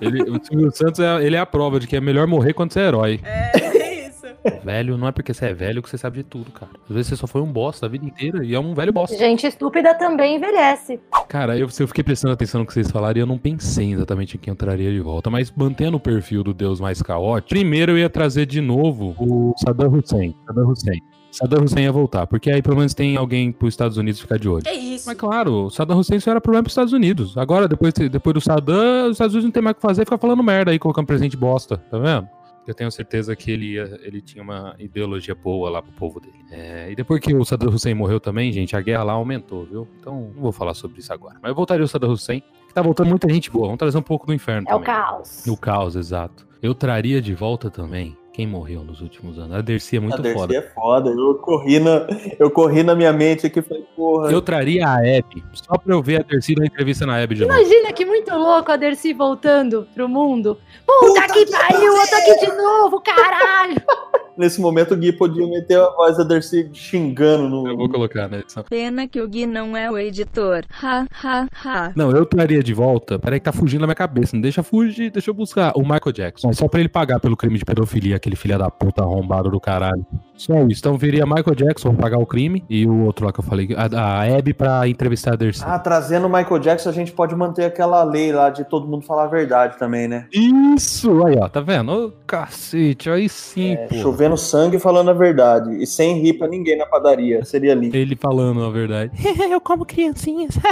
Ele, o Silvio Santos é, ele é a prova de que é melhor morrer quando você é herói. É, é isso. Velho, não é porque você é velho que você sabe de tudo, cara. Às vezes você só foi um bosta a vida inteira e é um velho bosta. Gente estúpida também envelhece. Cara, eu, se eu fiquei prestando atenção no que vocês falaram e eu não pensei exatamente em quem eu traria de volta, mas mantendo o perfil do Deus mais caótico, primeiro eu ia trazer de novo o Saddam Hussein. Saddam Hussein. Saddam Hussein ia voltar, porque aí pelo menos tem alguém pros Estados Unidos ficar de olho. É isso. Mas claro, o Saddam Hussein só era problema pros Estados Unidos. Agora, depois, depois do Saddam, os Estados Unidos não tem mais o que fazer, fica falando merda aí, colocando presente bosta, tá vendo? Eu tenho certeza que ele, ia- ele tinha uma ideologia boa lá pro povo dele. É, e depois que o Saddam Hussein morreu também, gente, a guerra lá aumentou, viu? Então, não vou falar sobre isso agora. Mas eu voltaria o Saddam Hussein, que tá voltando muita gente boa. Vamos trazer um pouco do inferno É o também. caos. O caos, exato. Eu traria de volta também quem morreu nos últimos anos. A Dercy é muito a Dercy foda. é foda. Eu corri, na, eu corri na minha mente aqui e falei, porra. Eu traria a Abby, só pra eu ver a Dercy na entrevista na Abby de novo. Imagina que muito louco a Dercy voltando pro mundo. Puta, que pariu, eu tô aqui de novo, caralho! Nesse momento o Gui podia meter a voz da Dercy xingando no. Eu vou colocar na edição. Pena que o Gui não é o editor. Ha, ha, ha. Não, eu traria de volta. Peraí que tá fugindo da minha cabeça. Não deixa fugir, deixa eu buscar. O Michael Jackson. Só pra ele pagar pelo crime de pedofilia, aquele filho da puta arrombado do caralho. Só isso. Então viria Michael Jackson pra pagar o crime. E o outro lá que eu falei, a, a Abby pra entrevistar a Dercy. Ah, trazendo o Michael Jackson, a gente pode manter aquela lei lá de todo mundo falar a verdade também, né? Isso! Aí, ó, tá vendo? Ô, cacete, aí sim, É, pô. chovendo sangue e falando a verdade. E sem rir pra ninguém na padaria. Seria lindo. Ele falando a verdade. eu como criancinhas.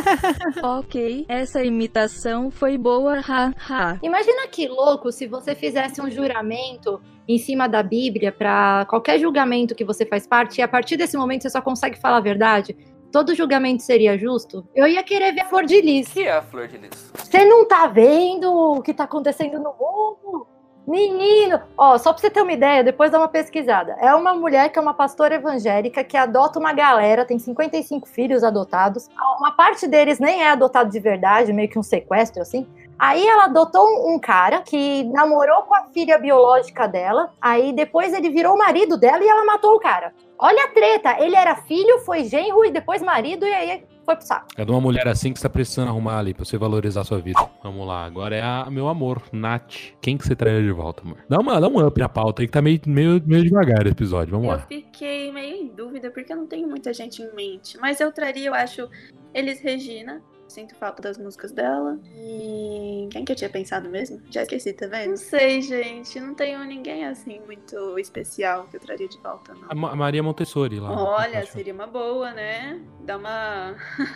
Ok, essa imitação foi boa. Ha, ha. Imagina que louco se você fizesse um juramento em cima da Bíblia pra qualquer julgamento que você faz parte e a partir desse momento você só consegue falar a verdade. Todo julgamento seria justo? Eu ia querer ver a Flor de Lis. O que é a Flor de Lis? Você não tá vendo o que tá acontecendo no mundo? Menino! Ó, só pra você ter uma ideia, depois dá uma pesquisada. É uma mulher que é uma pastora evangélica que adota uma galera, tem 55 filhos adotados. Uma parte deles nem é adotado de verdade, meio que um sequestro, assim. Aí ela adotou um, cara que namorou com a filha biológica dela. Aí depois ele virou o marido dela e ela matou o cara. Olha a treta. Ele era filho, foi genro e depois marido, e aí foi pro saco. É de uma mulher assim que você tá precisando arrumar ali pra você valorizar a sua vida. Vamos lá, agora é a meu amor, Nath. Quem que você traria de volta, amor? Dá, uma, dá um up na pauta aí que tá meio, meio, meio devagar esse episódio. Vamos Eu lá. fiquei meio em dúvida porque eu não tenho muita gente em mente. Mas eu traria, eu acho, Elis Regina. Sinto falta das músicas dela. E quem que eu tinha pensado mesmo? Já esqueci, tá vendo? Não sei, gente. Não tenho ninguém assim muito especial que eu traria de volta, não. A Ma- Maria Montessori lá. Olha, seria uma boa, né? Dar uma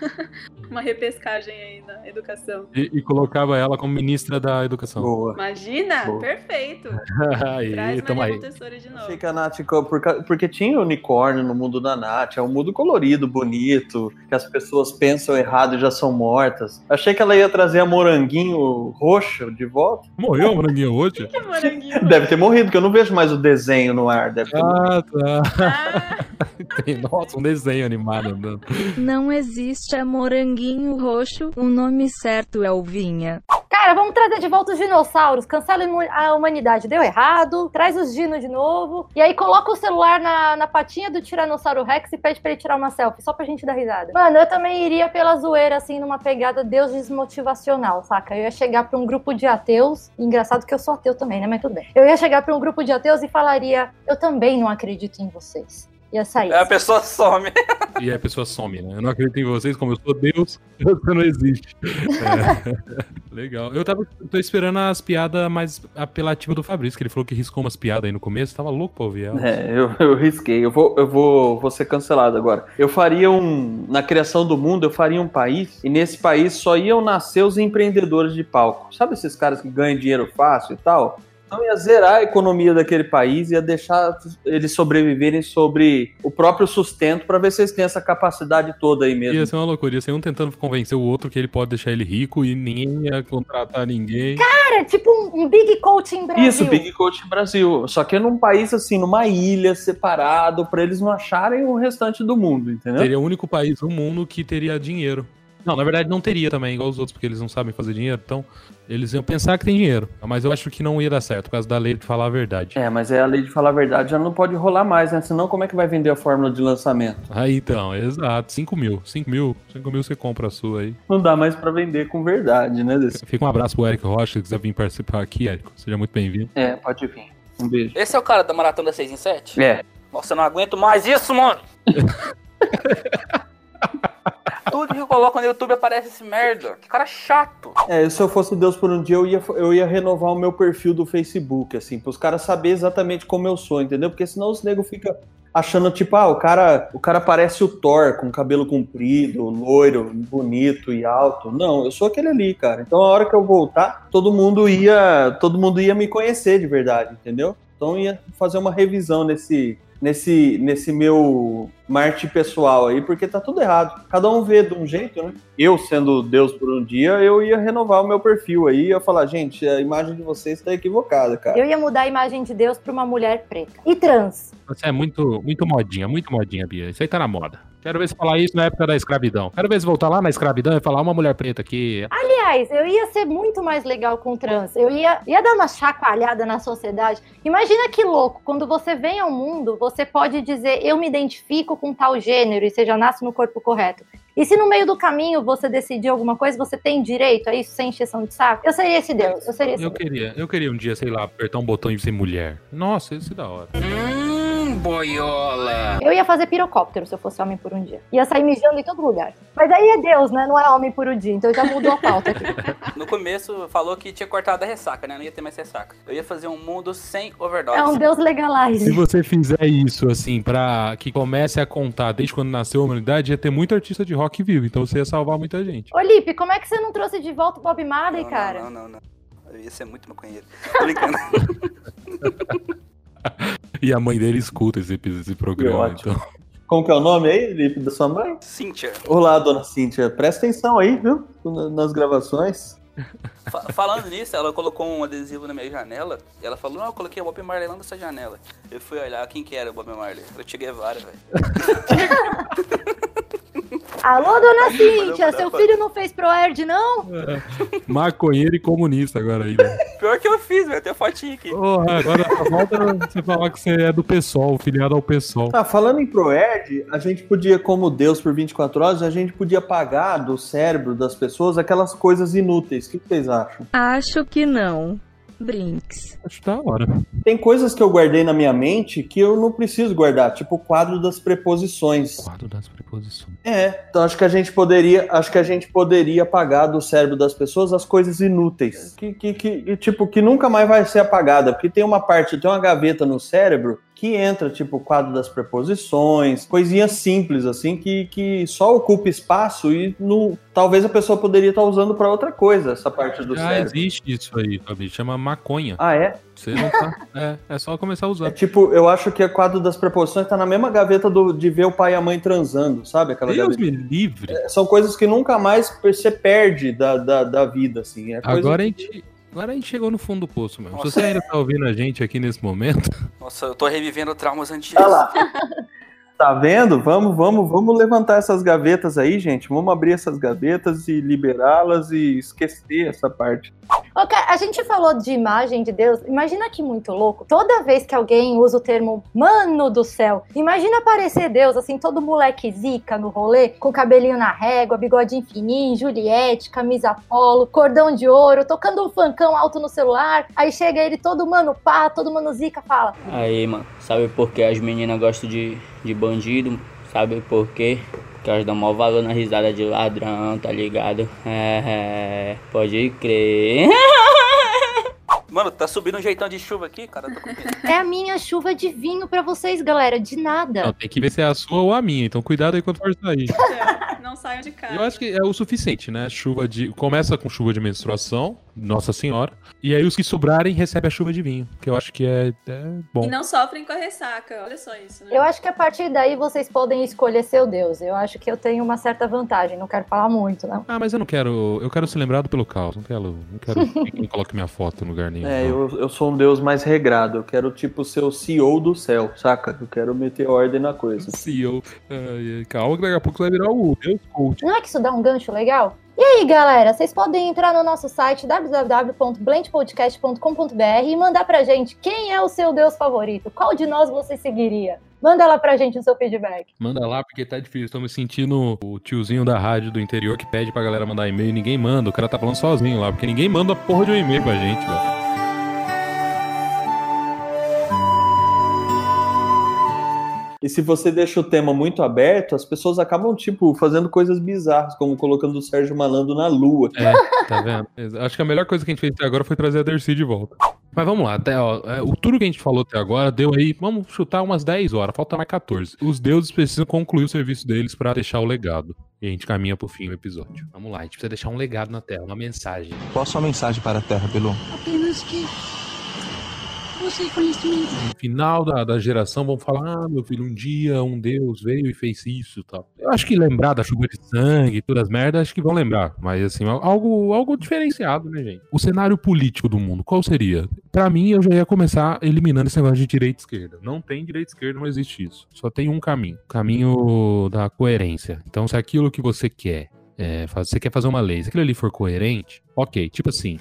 uma repescagem aí na educação. E, e colocava ela como ministra da educação. Boa. Imagina? Boa. Perfeito. aí, Traz Maria aí. Montessori de novo. Que a Nath, porque tinha unicórnio no mundo da Nath, é um mundo colorido, bonito, que as pessoas pensam errado e já são mortas. Achei que ela ia trazer a moranguinho roxo de volta. Morreu o moranguinho hoje? Que moranguinho. Deve ter morrido, porque eu não vejo mais o desenho no ar. Deve ter Ah, tá. Ah, Tem, nossa, um desenho animado andando. Não existe a moranguinho roxo, o nome certo é o vinha. Cara, vamos trazer de volta os dinossauros. Cancela a humanidade. Deu errado. Traz os dinos de novo. E aí coloca o celular na, na patinha do Tiranossauro Rex e pede pra ele tirar uma selfie. Só pra gente dar risada. Mano, eu também iria pela zoeira, assim, numa pegada Deus desmotivacional, saca? Eu ia chegar pra um grupo de ateus. Engraçado que eu sou ateu também, né? Mas tudo bem. Eu ia chegar pra um grupo de ateus e falaria: Eu também não acredito em vocês. Ia sair. É a pessoa some. E a pessoa some, né? Eu não acredito em vocês, como eu sou Deus, você não existe. É. Legal. Eu tava tô esperando as piadas mais apelativas do Fabrício, que ele falou que riscou umas piadas aí no começo. Tava louco pra ouvir ela. É, eu, eu risquei. Eu vou, eu vou, vou ser cancelado agora. Eu faria um. Na criação do mundo, eu faria um país, e nesse país só iam nascer os empreendedores de palco. Sabe esses caras que ganham dinheiro fácil e tal? Então ia zerar a economia daquele país, ia deixar eles sobreviverem sobre o próprio sustento para ver se eles têm essa capacidade toda aí mesmo. Ia ser uma loucura, ia ser um tentando convencer o outro que ele pode deixar ele rico e ninguém ia contratar ninguém. Cara, tipo um, um Big Coaching Brasil. Isso, Big Coach Brasil. Só que num país assim, numa ilha, separado, para eles não acharem o restante do mundo, entendeu? Seria o único país no mundo que teria dinheiro. Não, na verdade não teria também, igual os outros, porque eles não sabem fazer dinheiro. Então, eles iam pensar que tem dinheiro. Mas eu acho que não ia dar certo, por causa da lei de falar a verdade. É, mas é a lei de falar a verdade, já não pode rolar mais, né? Senão como é que vai vender a fórmula de lançamento? Aí então, exato. 5 mil. 5 mil. 5 mil você compra a sua aí. Não dá mais pra vender com verdade, né? Desse... Fica um abraço pro Eric Rocha, se quiser vir participar aqui, Érico. Seja muito bem-vindo. É, pode vir. Um beijo. Esse é o cara da maratona 6 em 7? É. Nossa, eu não aguento mais isso, mano! Tudo que eu coloco no YouTube aparece esse merda. Que cara chato. É, se eu fosse Deus por um dia, eu ia, eu ia renovar o meu perfil do Facebook, assim, pros caras saberem exatamente como eu sou, entendeu? Porque senão os negros ficam achando, tipo, ah, o cara, o cara parece o Thor, com cabelo comprido, loiro, bonito e alto. Não, eu sou aquele ali, cara. Então a hora que eu voltar, todo mundo ia, todo mundo ia me conhecer de verdade, entendeu? Então ia fazer uma revisão nesse nesse nesse meu Marte pessoal aí, porque tá tudo errado. Cada um vê de um jeito, né? Eu sendo Deus por um dia, eu ia renovar o meu perfil aí, ia falar, gente, a imagem de vocês tá equivocada, cara. Eu ia mudar a imagem de Deus pra uma mulher preta. E trans. Você é muito, muito modinha, muito modinha, Bia. Isso aí tá na moda. Quero ver se falar isso na época da escravidão. Quero ver se voltar lá na escravidão e falar uma mulher preta aqui. Aliás, eu ia ser muito mais legal com trans. Eu ia, ia dar uma chacoalhada na sociedade. Imagina que louco, quando você vem ao mundo, você pode dizer eu me identifico com tal gênero e você já nasce no corpo correto. E se no meio do caminho você decidir alguma coisa, você tem direito a isso sem encheção de saco? Eu seria esse Deus. Eu seria esse Eu Deus. queria, eu queria um dia, sei lá, apertar um botão e ser mulher. Nossa, isso é da hora. Boiola. Eu ia fazer pirocóptero se eu fosse homem por um dia. Ia sair mijando em todo lugar. Mas aí é Deus, né? Não é homem por um dia. Então já mudou a pauta aqui. No começo falou que tinha cortado a ressaca, né? Não ia ter mais ressaca. Eu ia fazer um mundo sem overdose. É um Deus Se legalize. você fizer isso, assim, pra que comece a contar desde quando nasceu a humanidade, ia ter muito artista de rock vivo. Então você ia salvar muita gente. Ô, Lipe, como é que você não trouxe de volta o Bob Marley, não, cara? Não, não, não, não. Eu ia ser muito maconheiro. Tô brincando. E a mãe dele escuta esse, esse programa. Então. Como que é o nome aí, Lipe, da sua mãe? Cíntia. Olá, dona Cíntia. Presta atenção aí, viu? Na- Nas gravações. Fa- falando nisso, ela colocou um adesivo na minha janela. E ela falou: Não, eu coloquei o Bob Marley lá nessa janela. Eu fui olhar quem que era o Bob Marley. Era o Che Guevara, velho. Alô, dona Cíntia, seu filho não fez Proerd, não? É. Maconheiro e comunista agora aí, né? Pior que eu fiz, velho. Tem fotinho aqui. Porra, agora falta você falar que você é do PSOL, filiado ao PSOL. Tá, falando em Proerd, a gente podia, como Deus por 24 horas, a gente podia apagar do cérebro das pessoas aquelas coisas inúteis. O que vocês acham? Acho que não. Brinks. Acho da hora. Tem coisas que eu guardei na minha mente que eu não preciso guardar, tipo o quadro das preposições. Quadro das preposições. É, então acho que a gente poderia, acho que a gente poderia apagar do cérebro das pessoas as coisas inúteis, que, que, que tipo que nunca mais vai ser apagada, porque tem uma parte, tem uma gaveta no cérebro que entra, tipo, o quadro das preposições, coisinhas simples, assim, que, que só ocupa espaço e no, talvez a pessoa poderia estar usando para outra coisa, essa parte do Já cérebro. existe isso aí, Fabi. Chama maconha. Ah, é? Você não tá. É, é só começar a usar. É tipo, eu acho que o quadro das preposições tá na mesma gaveta do, de ver o pai e a mãe transando, sabe? Aquela Deus gaveta. me livre. É, São coisas que nunca mais você perde da, da, da vida, assim. É coisa Agora a gente. Agora a gente chegou no fundo do poço mesmo. Nossa. Se você ainda tá ouvindo a gente aqui nesse momento, Nossa, eu tô revivendo traumas antigos. Olha lá. Tá vendo? Vamos, vamos, vamos levantar essas gavetas aí, gente. Vamos abrir essas gavetas e liberá-las e esquecer essa parte. Cara, a gente falou de imagem de Deus. Imagina que muito louco. Toda vez que alguém usa o termo mano do céu, imagina aparecer Deus, assim, todo moleque zica no rolê, com cabelinho na régua, bigodinho fininho, Juliette, camisa polo, cordão de ouro, tocando um funkão alto no celular. Aí chega ele todo mano pá, todo mano zica, fala: Aí, mano, sabe por que as meninas gostam de, de bandido? Sabe por quê? Porque elas dão maior valor na risada de ladrão, tá ligado? É, é pode crer. Mano, tá subindo um jeitão de chuva aqui, cara. Eu tô com medo. É a minha chuva de vinho pra vocês, galera, de nada. não, tem que ver se é a sua ou a minha. Então cuidado aí quando for sair. É, não saiam de casa. Eu acho que é o suficiente, né? Chuva de. Começa com chuva de menstruação, Nossa Senhora. E aí os que sobrarem recebem a chuva de vinho. Que eu acho que é, é bom. E não sofrem com a ressaca, olha só isso, né? Eu acho que a partir daí vocês podem escolher seu Deus. Eu acho que eu tenho uma certa vantagem, não quero falar muito, não. Ah, mas eu não quero. Eu quero ser lembrado pelo caos. Não quero. Não quero que coloque minha foto no lugar nenhum. É, eu, eu sou um deus mais regrado. Eu quero, tipo, ser o CEO do céu, saca? Eu quero meter ordem na coisa. CEO. Ai, calma que daqui a pouco você vai virar o Deus Coach. Não é que isso dá um gancho legal? E aí, galera, vocês podem entrar no nosso site www.blendpodcast.com.br e mandar pra gente quem é o seu Deus favorito, qual de nós você seguiria. Manda lá pra gente o seu feedback. Manda lá, porque tá difícil. Tô me sentindo o tiozinho da rádio do interior que pede pra galera mandar e-mail e ninguém manda. O cara tá falando sozinho lá, porque ninguém manda porra de um e-mail pra gente, velho. E se você deixa o tema muito aberto, as pessoas acabam, tipo, fazendo coisas bizarras, como colocando o Sérgio Malandro na lua. É, tá vendo? Acho que a melhor coisa que a gente fez até agora foi trazer a Dercy de volta. Mas vamos lá, até, ó, é, o tudo que a gente falou até agora deu aí, vamos chutar umas 10 horas, falta mais 14. Os deuses precisam concluir o serviço deles pra deixar o legado. E a gente caminha pro fim do episódio. Vamos lá, a gente precisa deixar um legado na Terra, uma mensagem. Qual a sua mensagem para a Terra, Belu? Apenas que você conhecimento. No final da, da geração vão falar: Ah, meu filho, um dia um Deus veio e fez isso tal. Eu acho que lembrar da chuva de sangue todas as merdas, acho que vão lembrar. Mas assim, algo, algo diferenciado, né, gente? O cenário político do mundo, qual seria? Pra mim, eu já ia começar eliminando esse negócio de direita e esquerda. Não tem direita e esquerda, não existe isso. Só tem um caminho: o caminho da coerência. Então, se aquilo que você quer, é, você quer fazer uma lei, se aquilo ali for coerente, ok. Tipo assim,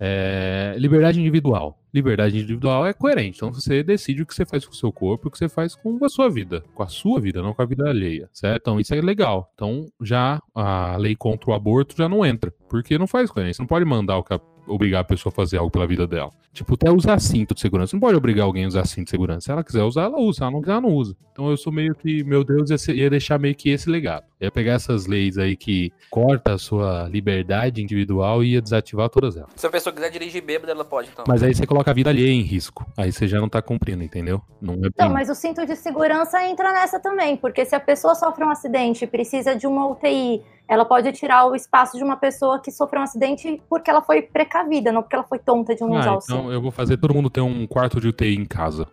é, liberdade individual. Liberdade individual é coerente. Então você decide o que você faz com o seu corpo, o que você faz com a sua vida. Com a sua vida, não com a vida alheia. Certo? Então isso é legal. Então já a lei contra o aborto já não entra. Porque não faz coerência. Você não pode mandar o que a- obrigar a pessoa a fazer algo pela vida dela. Tipo, até usar cinto de segurança. Você não pode obrigar alguém a usar cinto de segurança. Se ela quiser usar, ela usa. Se ela não quiser, ela não usa. Então eu sou meio que, meu Deus, ia, ser- ia deixar meio que esse legado. Ia pegar essas leis aí que corta a sua liberdade individual e ia desativar todas elas. Se a pessoa quiser dirigir bêbada, ela pode, então. Mas aí você coloca a vida alheia em risco. Aí você já não tá cumprindo, entendeu? Não é Então, bem... mas o cinto de segurança entra nessa também, porque se a pessoa sofre um acidente e precisa de uma UTI, ela pode tirar o espaço de uma pessoa que sofreu um acidente porque ela foi precavida, não porque ela foi tonta de não usar Ah, o cinto. então eu vou fazer todo mundo ter um quarto de UTI em casa.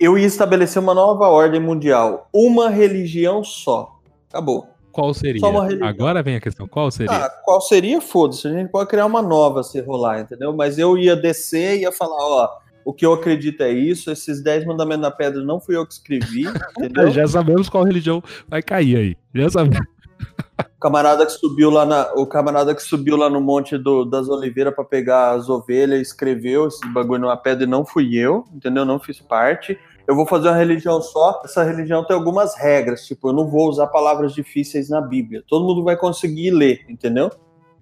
Eu ia estabelecer uma nova ordem mundial. Uma religião só. Acabou. Qual seria? Agora vem a questão, qual seria? Ah, qual seria? Foda-se. A gente pode criar uma nova se rolar, entendeu? Mas eu ia descer e ia falar, ó, o que eu acredito é isso, esses 10 mandamentos na pedra não fui eu que escrevi, entendeu? Já sabemos qual religião vai cair aí. Já sabemos. O camarada que subiu lá na, o camarada que subiu lá no Monte do- das Oliveiras pra pegar as ovelhas, escreveu esse bagulho numa pedra e não fui eu, entendeu? Não fiz parte. Eu vou fazer uma religião só. Essa religião tem algumas regras, tipo, eu não vou usar palavras difíceis na Bíblia. Todo mundo vai conseguir ler, entendeu?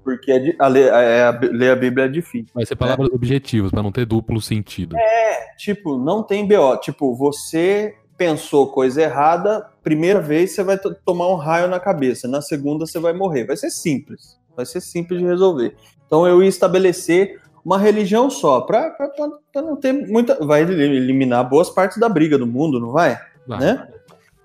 Porque é di- a ler, é- a- ler a Bíblia é difícil. Vai ser palavras objetivas, pra não ter duplo sentido. É, tipo, não tem BO. Tipo, você pensou coisa errada, primeira vez você vai to- tomar um raio na cabeça, na segunda você vai morrer. Vai ser simples. Vai ser simples de resolver. Então eu ia estabelecer uma religião só, pra não ter muita. Vai eliminar boas partes da briga do mundo, não vai? Vai. Né?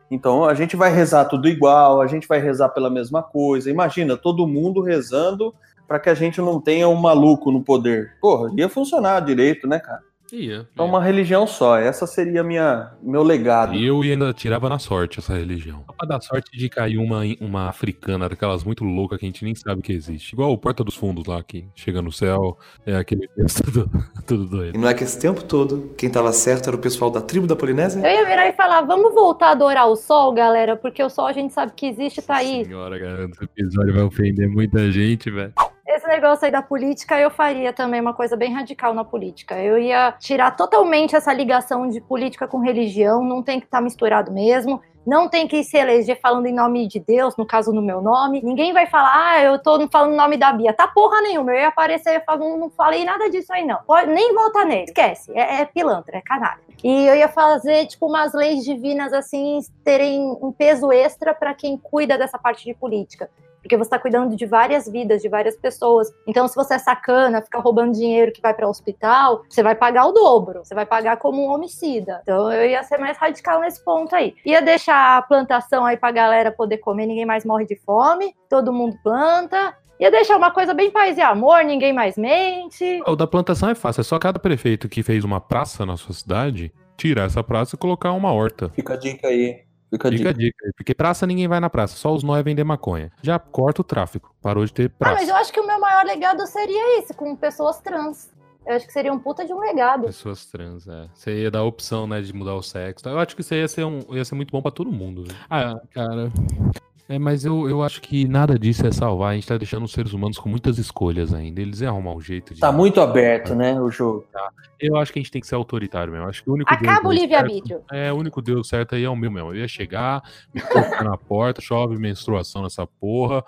Então a gente vai rezar tudo igual, a gente vai rezar pela mesma coisa. Imagina, todo mundo rezando para que a gente não tenha um maluco no poder. Porra, ia funcionar direito, né, cara? Ia. Então, uma religião só. Essa seria minha meu legado. E eu ainda tirava na sorte essa religião. Só pra dar sorte de cair uma, uma africana, daquelas muito loucas que a gente nem sabe que existe. Igual o Porta dos Fundos lá, que chega no céu, é aquele texto tudo, tudo doido. E não é que esse tempo todo, quem tava certo era o pessoal da tribo da Polinésia? Eu ia virar e falar, vamos voltar a adorar o sol, galera, porque o sol a gente sabe que existe, tá aí. Senhora, cara, esse episódio vai ofender muita gente, velho. Esse negócio aí da política, eu faria também uma coisa bem radical na política. Eu ia tirar totalmente essa ligação de política com religião, não tem que estar misturado mesmo. Não tem que se eleger falando em nome de Deus, no caso no meu nome. Ninguém vai falar, ah, eu tô falando o nome da Bia. Tá porra nenhuma. Eu ia aparecer e falar, não, falei nada disso aí, não. Pode, nem voltar nele. Esquece. É, é pilantra, é canalha. E eu ia fazer, tipo, umas leis divinas, assim, terem um peso extra para quem cuida dessa parte de política. Porque você está cuidando de várias vidas, de várias pessoas. Então, se você é sacana, fica roubando dinheiro que vai para o hospital, você vai pagar o dobro. Você vai pagar como um homicida. Então, eu ia ser mais radical nesse ponto aí. Ia deixar a plantação aí pra galera poder comer, ninguém mais morre de fome, todo mundo planta. Ia deixar uma coisa bem paz e amor, ninguém mais mente. O da plantação é fácil, é só cada prefeito que fez uma praça na sua cidade tirar essa praça e colocar uma horta. Fica a dica aí. Fica a Fica a dica. dica porque praça ninguém vai na praça, só os nóia vender maconha. Já corta o tráfico, parou de ter Ah, praça. mas eu acho que o meu maior legado seria esse, com pessoas trans. Eu acho que seria um puta de um legado. Pessoas trans, é. Você ia dar a opção, né, de mudar o sexo. Eu acho que isso ia ser, um, ia ser muito bom pra todo mundo. viu? Ah, cara. É, mas eu, eu acho que nada disso é salvar. A gente tá deixando os seres humanos com muitas escolhas ainda. Eles iam arrumar um jeito de. Tá muito aberto, né, o jogo. Tá. Eu acho que a gente tem que ser autoritário mesmo. Eu Acho que o único Acaba o Deus livre-arbítrio. certo- É, o único Deus certo aí é o meu mesmo. Eu ia chegar, me colocar na porta, chove menstruação nessa porra,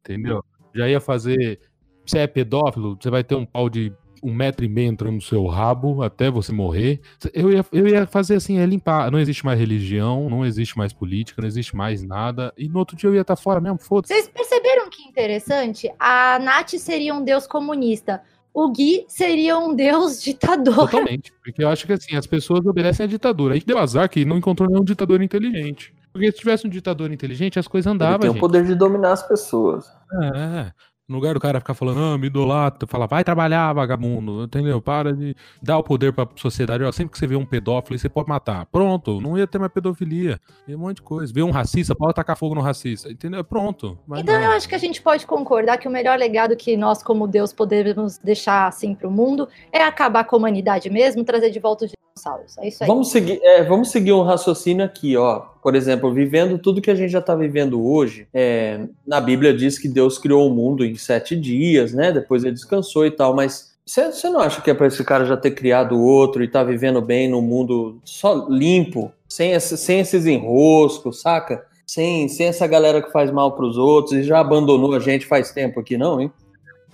entendeu? Já ia fazer. Você é pedófilo, você vai ter um pau de um metro e meio entrando no seu rabo até você morrer. Eu ia, eu ia fazer assim, é limpar. Não existe mais religião, não existe mais política, não existe mais nada. E no outro dia eu ia estar fora mesmo, foda-se. Vocês perceberam que interessante? A Nath seria um deus comunista. O Gui seria um deus ditador. Totalmente. Porque eu acho que assim, as pessoas obedecem à ditadura. A gente deu azar que não encontrou nenhum ditador inteligente. Porque se tivesse um ditador inteligente, as coisas Ele andavam. tem o gente. poder de dominar as pessoas. É. No lugar do cara ficar falando, ah, me idolatra, fala, vai trabalhar, vagabundo, entendeu? Para de dar o poder pra sociedade. Ó, sempre que você vê um pedófilo, você pode matar. Pronto, não ia ter mais pedofilia. E um monte de coisa. Vê um racista, pode tacar fogo no racista, entendeu? Pronto. Então não. eu acho que a gente pode concordar que o melhor legado que nós, como Deus, podemos deixar assim pro mundo é acabar com a humanidade mesmo, trazer de volta os dinossauros. É isso aí. Vamos seguir, é, vamos seguir um raciocínio aqui, ó. Por exemplo, vivendo tudo que a gente já está vivendo hoje, é, na Bíblia diz que Deus criou o mundo em sete dias, né? Depois ele descansou e tal, mas você não acha que é para esse cara já ter criado outro e tá vivendo bem num mundo só limpo, sem, esse- sem esses enroscos, saca? Sem, sem essa galera que faz mal pros outros e já abandonou a gente faz tempo aqui, não, hein?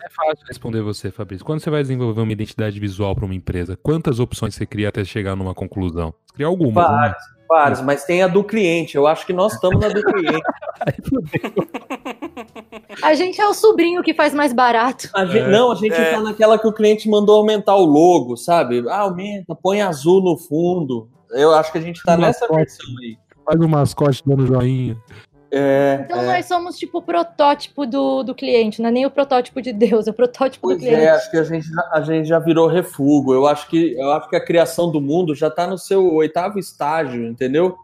É fácil responder você, Fabrício. Quando você vai desenvolver uma identidade visual para uma empresa, quantas opções você cria até chegar numa conclusão? Você cria alguma. né? Várias, várias, mas tem a do cliente. Eu acho que nós estamos na do cliente. A gente é o sobrinho que faz mais barato. A gente- Não, a gente É. tá naquela que o cliente mandou aumentar o logo, sabe? Ah, aumenta, põe azul no fundo. Eu acho que a gente tá Uma nessa versão aí. Faz o mascote dando joinha. É, Então é. nós somos tipo o protótipo do, do cliente, não é nem o protótipo de Deus, é o protótipo do Pois cliente. é, acho que a gente, já- a gente já virou refúgio. Eu acho que eu acho que a criação do mundo já tá no seu oitavo estágio, entendeu?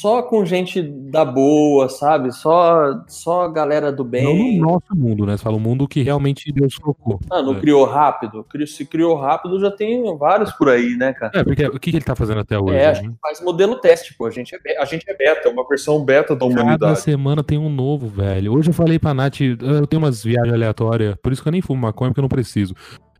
Só com gente da boa, sabe? Só, só galera do Não bem. no nosso mundo, né? Você fala o mundo que realmente Deus colocou. Ah, não É. criou rápido? Se criou rápido, já tem vários por aí, né, cara? É, porque o que ele tá fazendo até hoje? É, a né? gente faz modelo teste, pô. A gente é, a gente é beta, é uma versão beta da Cada humanidade. semana tem um novo, velho. Hoje eu falei pra Nath, eu tenho umas viagens aleatórias, por isso que eu nem fumo maconha, porque eu não preciso.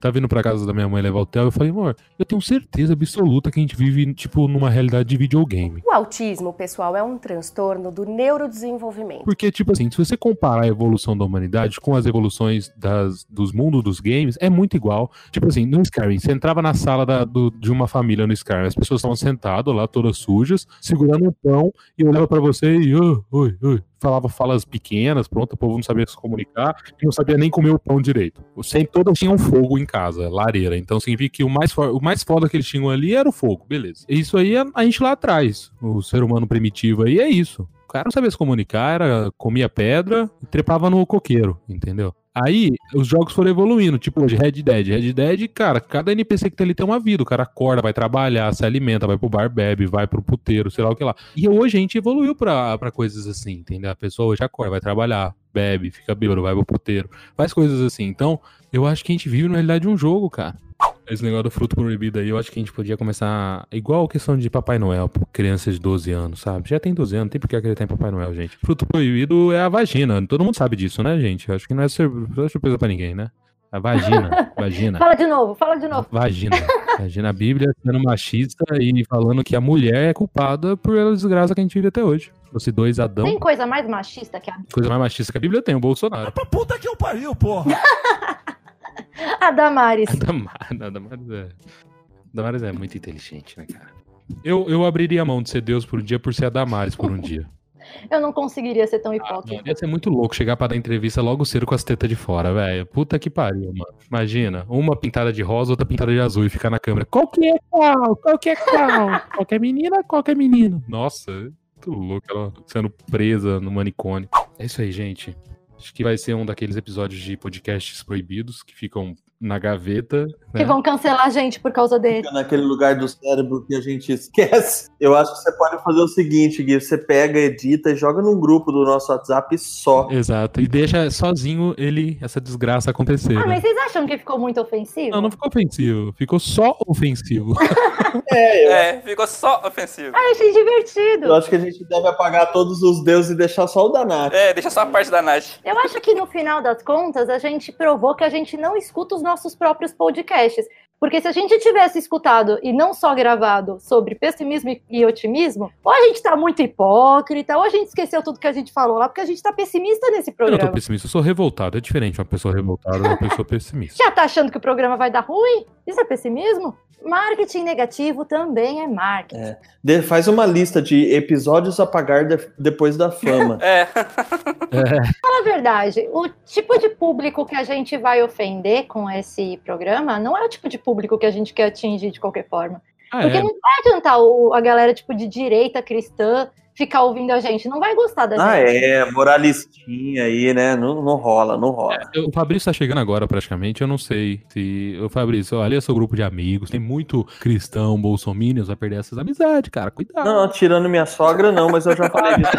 Tá vindo pra casa da minha mãe levar o hotel, eu falei, amor, eu tenho certeza absoluta que a gente vive, tipo, numa realidade de videogame. O autismo, pessoal, é um transtorno do neurodesenvolvimento. Porque, tipo assim, se você comparar a evolução da humanidade com as evoluções das, dos mundos dos games, é muito igual. Tipo assim, no Skyrim, você entrava na sala da- do- de uma família no Skyrim, as pessoas estavam sentadas lá, todas sujas, segurando um pão, e olhava pra você e, "Oi, oi, oi", falava falas pequenas, pronto, o povo não sabia se comunicar, não sabia nem comer o pão direito. Sempre todas tinham fogo em casa, lareira. Então significa que o mais, o mais foda que eles tinham ali era o fogo, beleza. Isso aí é a gente lá atrás, o ser humano primitivo aí é isso. Cara não sabia se comunicar, era, comia pedra e trepava no coqueiro, entendeu? Aí, os jogos foram evoluindo, tipo hoje, Red Dead. Red Dead, cara, cada NPC que tem ali tem uma vida. O cara acorda, vai trabalhar, se alimenta, vai pro bar, bebe, vai pro puteiro, sei lá o que lá. E hoje a gente evoluiu pra, pra coisas assim, entendeu? A pessoa hoje acorda, vai trabalhar, bebe, fica bêbado, vai pro puteiro, faz coisas assim. Então, eu acho que a gente vive na realidade de um jogo, cara. Esse negócio do fruto proibido aí, eu acho que a gente podia começar. Igual a questão de Papai Noel, pra crianças de 12 anos, sabe? Já tem 12 anos, não tem por que acreditar em Papai Noel, gente. Fruto proibido é a vagina. Todo mundo sabe disso, né, gente? Eu acho que não é é surpresa pra ninguém, né? A vagina. vagina. Fala de novo, fala de novo. Vagina. Vagina, a Bíblia sendo machista e falando que a mulher é culpada por a desgraça que a gente vive até hoje. Se fosse dois Adão, Tem coisa mais machista que a, coisa mais machista que a Bíblia tem, o Bolsonaro. Puta que eu pariu, porra! a Damares. A Damares, a Damares é. a Damares é muito inteligente, né, cara? Eu, eu abriria a mão de ser Deus por um dia por ser a Damares por um dia. Eu não conseguiria ser tão hipócrita. Ia ser muito louco chegar pra dar entrevista logo cedo com as tetas de fora, velho. Puta que pariu, mano. Imagina, uma pintada de rosa, outra pintada de azul e ficar na câmera. Qual que é qual? Qual que é qual? Qualquer menina, qualquer menino. Nossa, muito louco ela sendo presa no manicômio. É isso aí, gente. Acho que vai ser um daqueles episódios de podcasts proibidos que ficam na gaveta. Que né? vão cancelar a gente por causa dele. Fica naquele lugar do cérebro que a gente esquece. Eu acho que você pode fazer o seguinte, Gui. Você pega, edita e joga num grupo do nosso WhatsApp só. Exato. E deixa sozinho ele, essa desgraça acontecer. Ah, né? mas vocês acham que ficou muito ofensivo? Não, não ficou ofensivo. Ficou só ofensivo. É, ficou só ofensivo. Ah, achei divertido. Eu acho que a gente deve apagar todos os deuses e deixar só o da Nath. É, deixa só a parte da Nath. Eu acho que no final das contas a gente provou que a gente não escuta os nossos próprios podcasts. Porque se a gente tivesse escutado e não só gravado sobre pessimismo e- otimismo, ou a gente tá muito hipócrita, ou a gente esqueceu tudo que a gente falou lá, porque a gente tá pessimista nesse Eu não tô programa. pessimista, eu sou revoltado. É diferente uma pessoa revoltada de uma pessoa pessimista. Já tá achando que o programa vai dar ruim? Isso é pessimismo? Marketing negativo também é marketing. É. De- faz uma lista de episódios a pagar de- depois da fama. É. Fala a verdade, o tipo de público que a gente vai ofender com esse programa não é o tipo de público que a gente quer atingir de qualquer forma. Ah, Porque é. não vai adiantar o- a galera tipo de direita cristã ficar ouvindo a gente, não vai gostar da Ah, gente. é, moralistinha aí, né? Não, não rola, não rola. Eu- O Fabrício tá chegando agora, praticamente. Eu não sei se. Ô, Fabrício, olha seu grupo de amigos. Tem muito cristão, bolsominions, vai perder essas amizades, cara. Cuidado. Não, tirando minha sogra, não, mas eu já falei disso.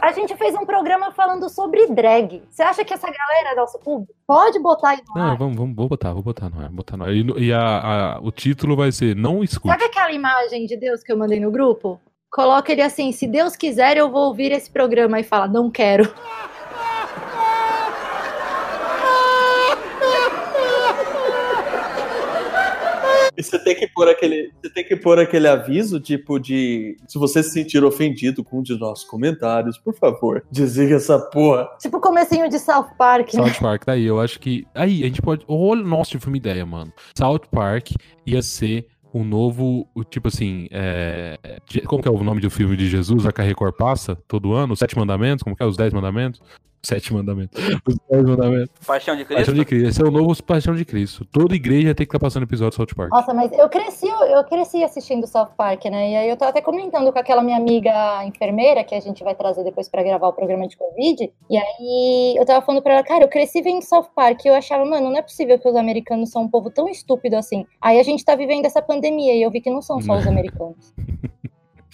A gente fez um programa falando sobre drag. Você acha que essa galera é nosso público? Pode botar aí no Não, vamos, vamos, vou botar, vou botar no ar, botar no ar. E, e a, a- o título vai ser Não Escute. Sabe aquela imagem de Deus que eu mandei no grupo? Coloca ele assim, se Deus quiser, eu vou ouvir esse programa e fala, não quero. E você tem que pôr aquele, você tem que pôr aquele aviso, tipo de, se você se sentir ofendido com um de nossos comentários, por favor, desliga essa porra. Tipo o comecinho de South Park, né? South Park, daí eu acho que. Aí, a gente pode. Olha, nossa, tive uma ideia, mano. South Park ia ser um novo. Tipo assim. É, como que é o nome do filme de Jesus? A Record passa todo ano? Os Sete Mandamentos? Como que é? Os Dez Mandamentos? Sete Mandamentos. Os Dez Mandamentos. Paixão de Cristo. Paixão de Cristo. Esse é o novo Paixão de Cristo. Toda igreja tem que estar passando episódio de South Park. Nossa, mas eu cresci, eu cresci assistindo South Park, né? E aí eu tava até comentando com aquela minha amiga enfermeira, que a gente vai trazer depois pra gravar o programa de Covid. E aí eu tava falando pra ela, cara, eu cresci vendo South Park e eu achava, mano, não é possível que os americanos são um povo tão estúpido assim. Aí a gente tá vivendo essa pandemia e eu vi que não são só os americanos.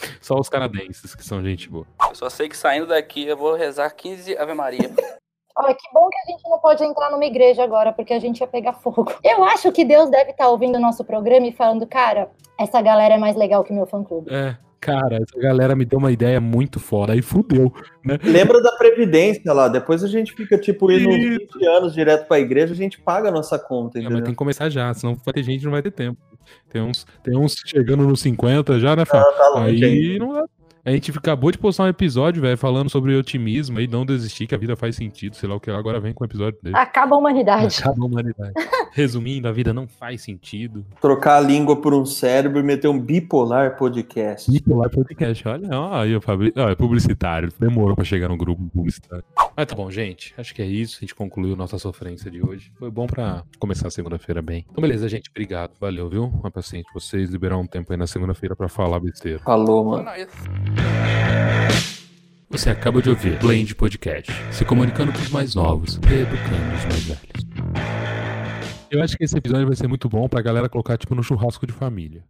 Só os canadenses que são gente boa. Eu só sei que saindo daqui eu vou rezar 15 Ave Maria. Olha, que bom que a gente não pode entrar numa igreja agora, porque a gente ia pegar fogo. Eu acho que Deus deve estar ouvindo o nosso programa e falando, cara, essa galera é mais legal que meu fã-clube. É, cara, essa galera me deu uma ideia muito foda. Aí fudeu, né? Lembra da Previdência lá, depois a gente fica, tipo, indo uns 20 anos direto pra igreja, a gente paga a nossa conta, É, entendeu? mas tem que começar já, senão vai ter gente que não vai ter tempo. Tem uns, tem uns chegando nos 50 já, né, Fá? Ah, tá Aí não dá. A gente acabou de postar um episódio, velho, falando sobre otimismo e não desistir, que a vida faz sentido, sei lá o que. Agora vem com o episódio dele. Acaba a humanidade. Acaba a humanidade. Resumindo, a vida não faz sentido. Trocar a língua por um cérebro e meter um bipolar podcast. Bipolar Podcast, olha, ó, aí o Fabrício. É publicitário. Demorou pra chegar no grupo publicitário. Mas tá bom, gente. Acho que é isso. A gente concluiu nossa sofrência de hoje. Foi bom pra começar a segunda-feira bem. Então, beleza, gente. Obrigado. Valeu, viu? Uma paciente. Vocês liberaram um tempo aí na segunda-feira pra falar besteira. Falou, mano. Você acaba de ouvir Blend Podcast. Se comunicando com os mais novos, reeducando os mais velhos. Eu acho que esse episódio vai ser muito bom pra galera colocar, tipo, no churrasco de família.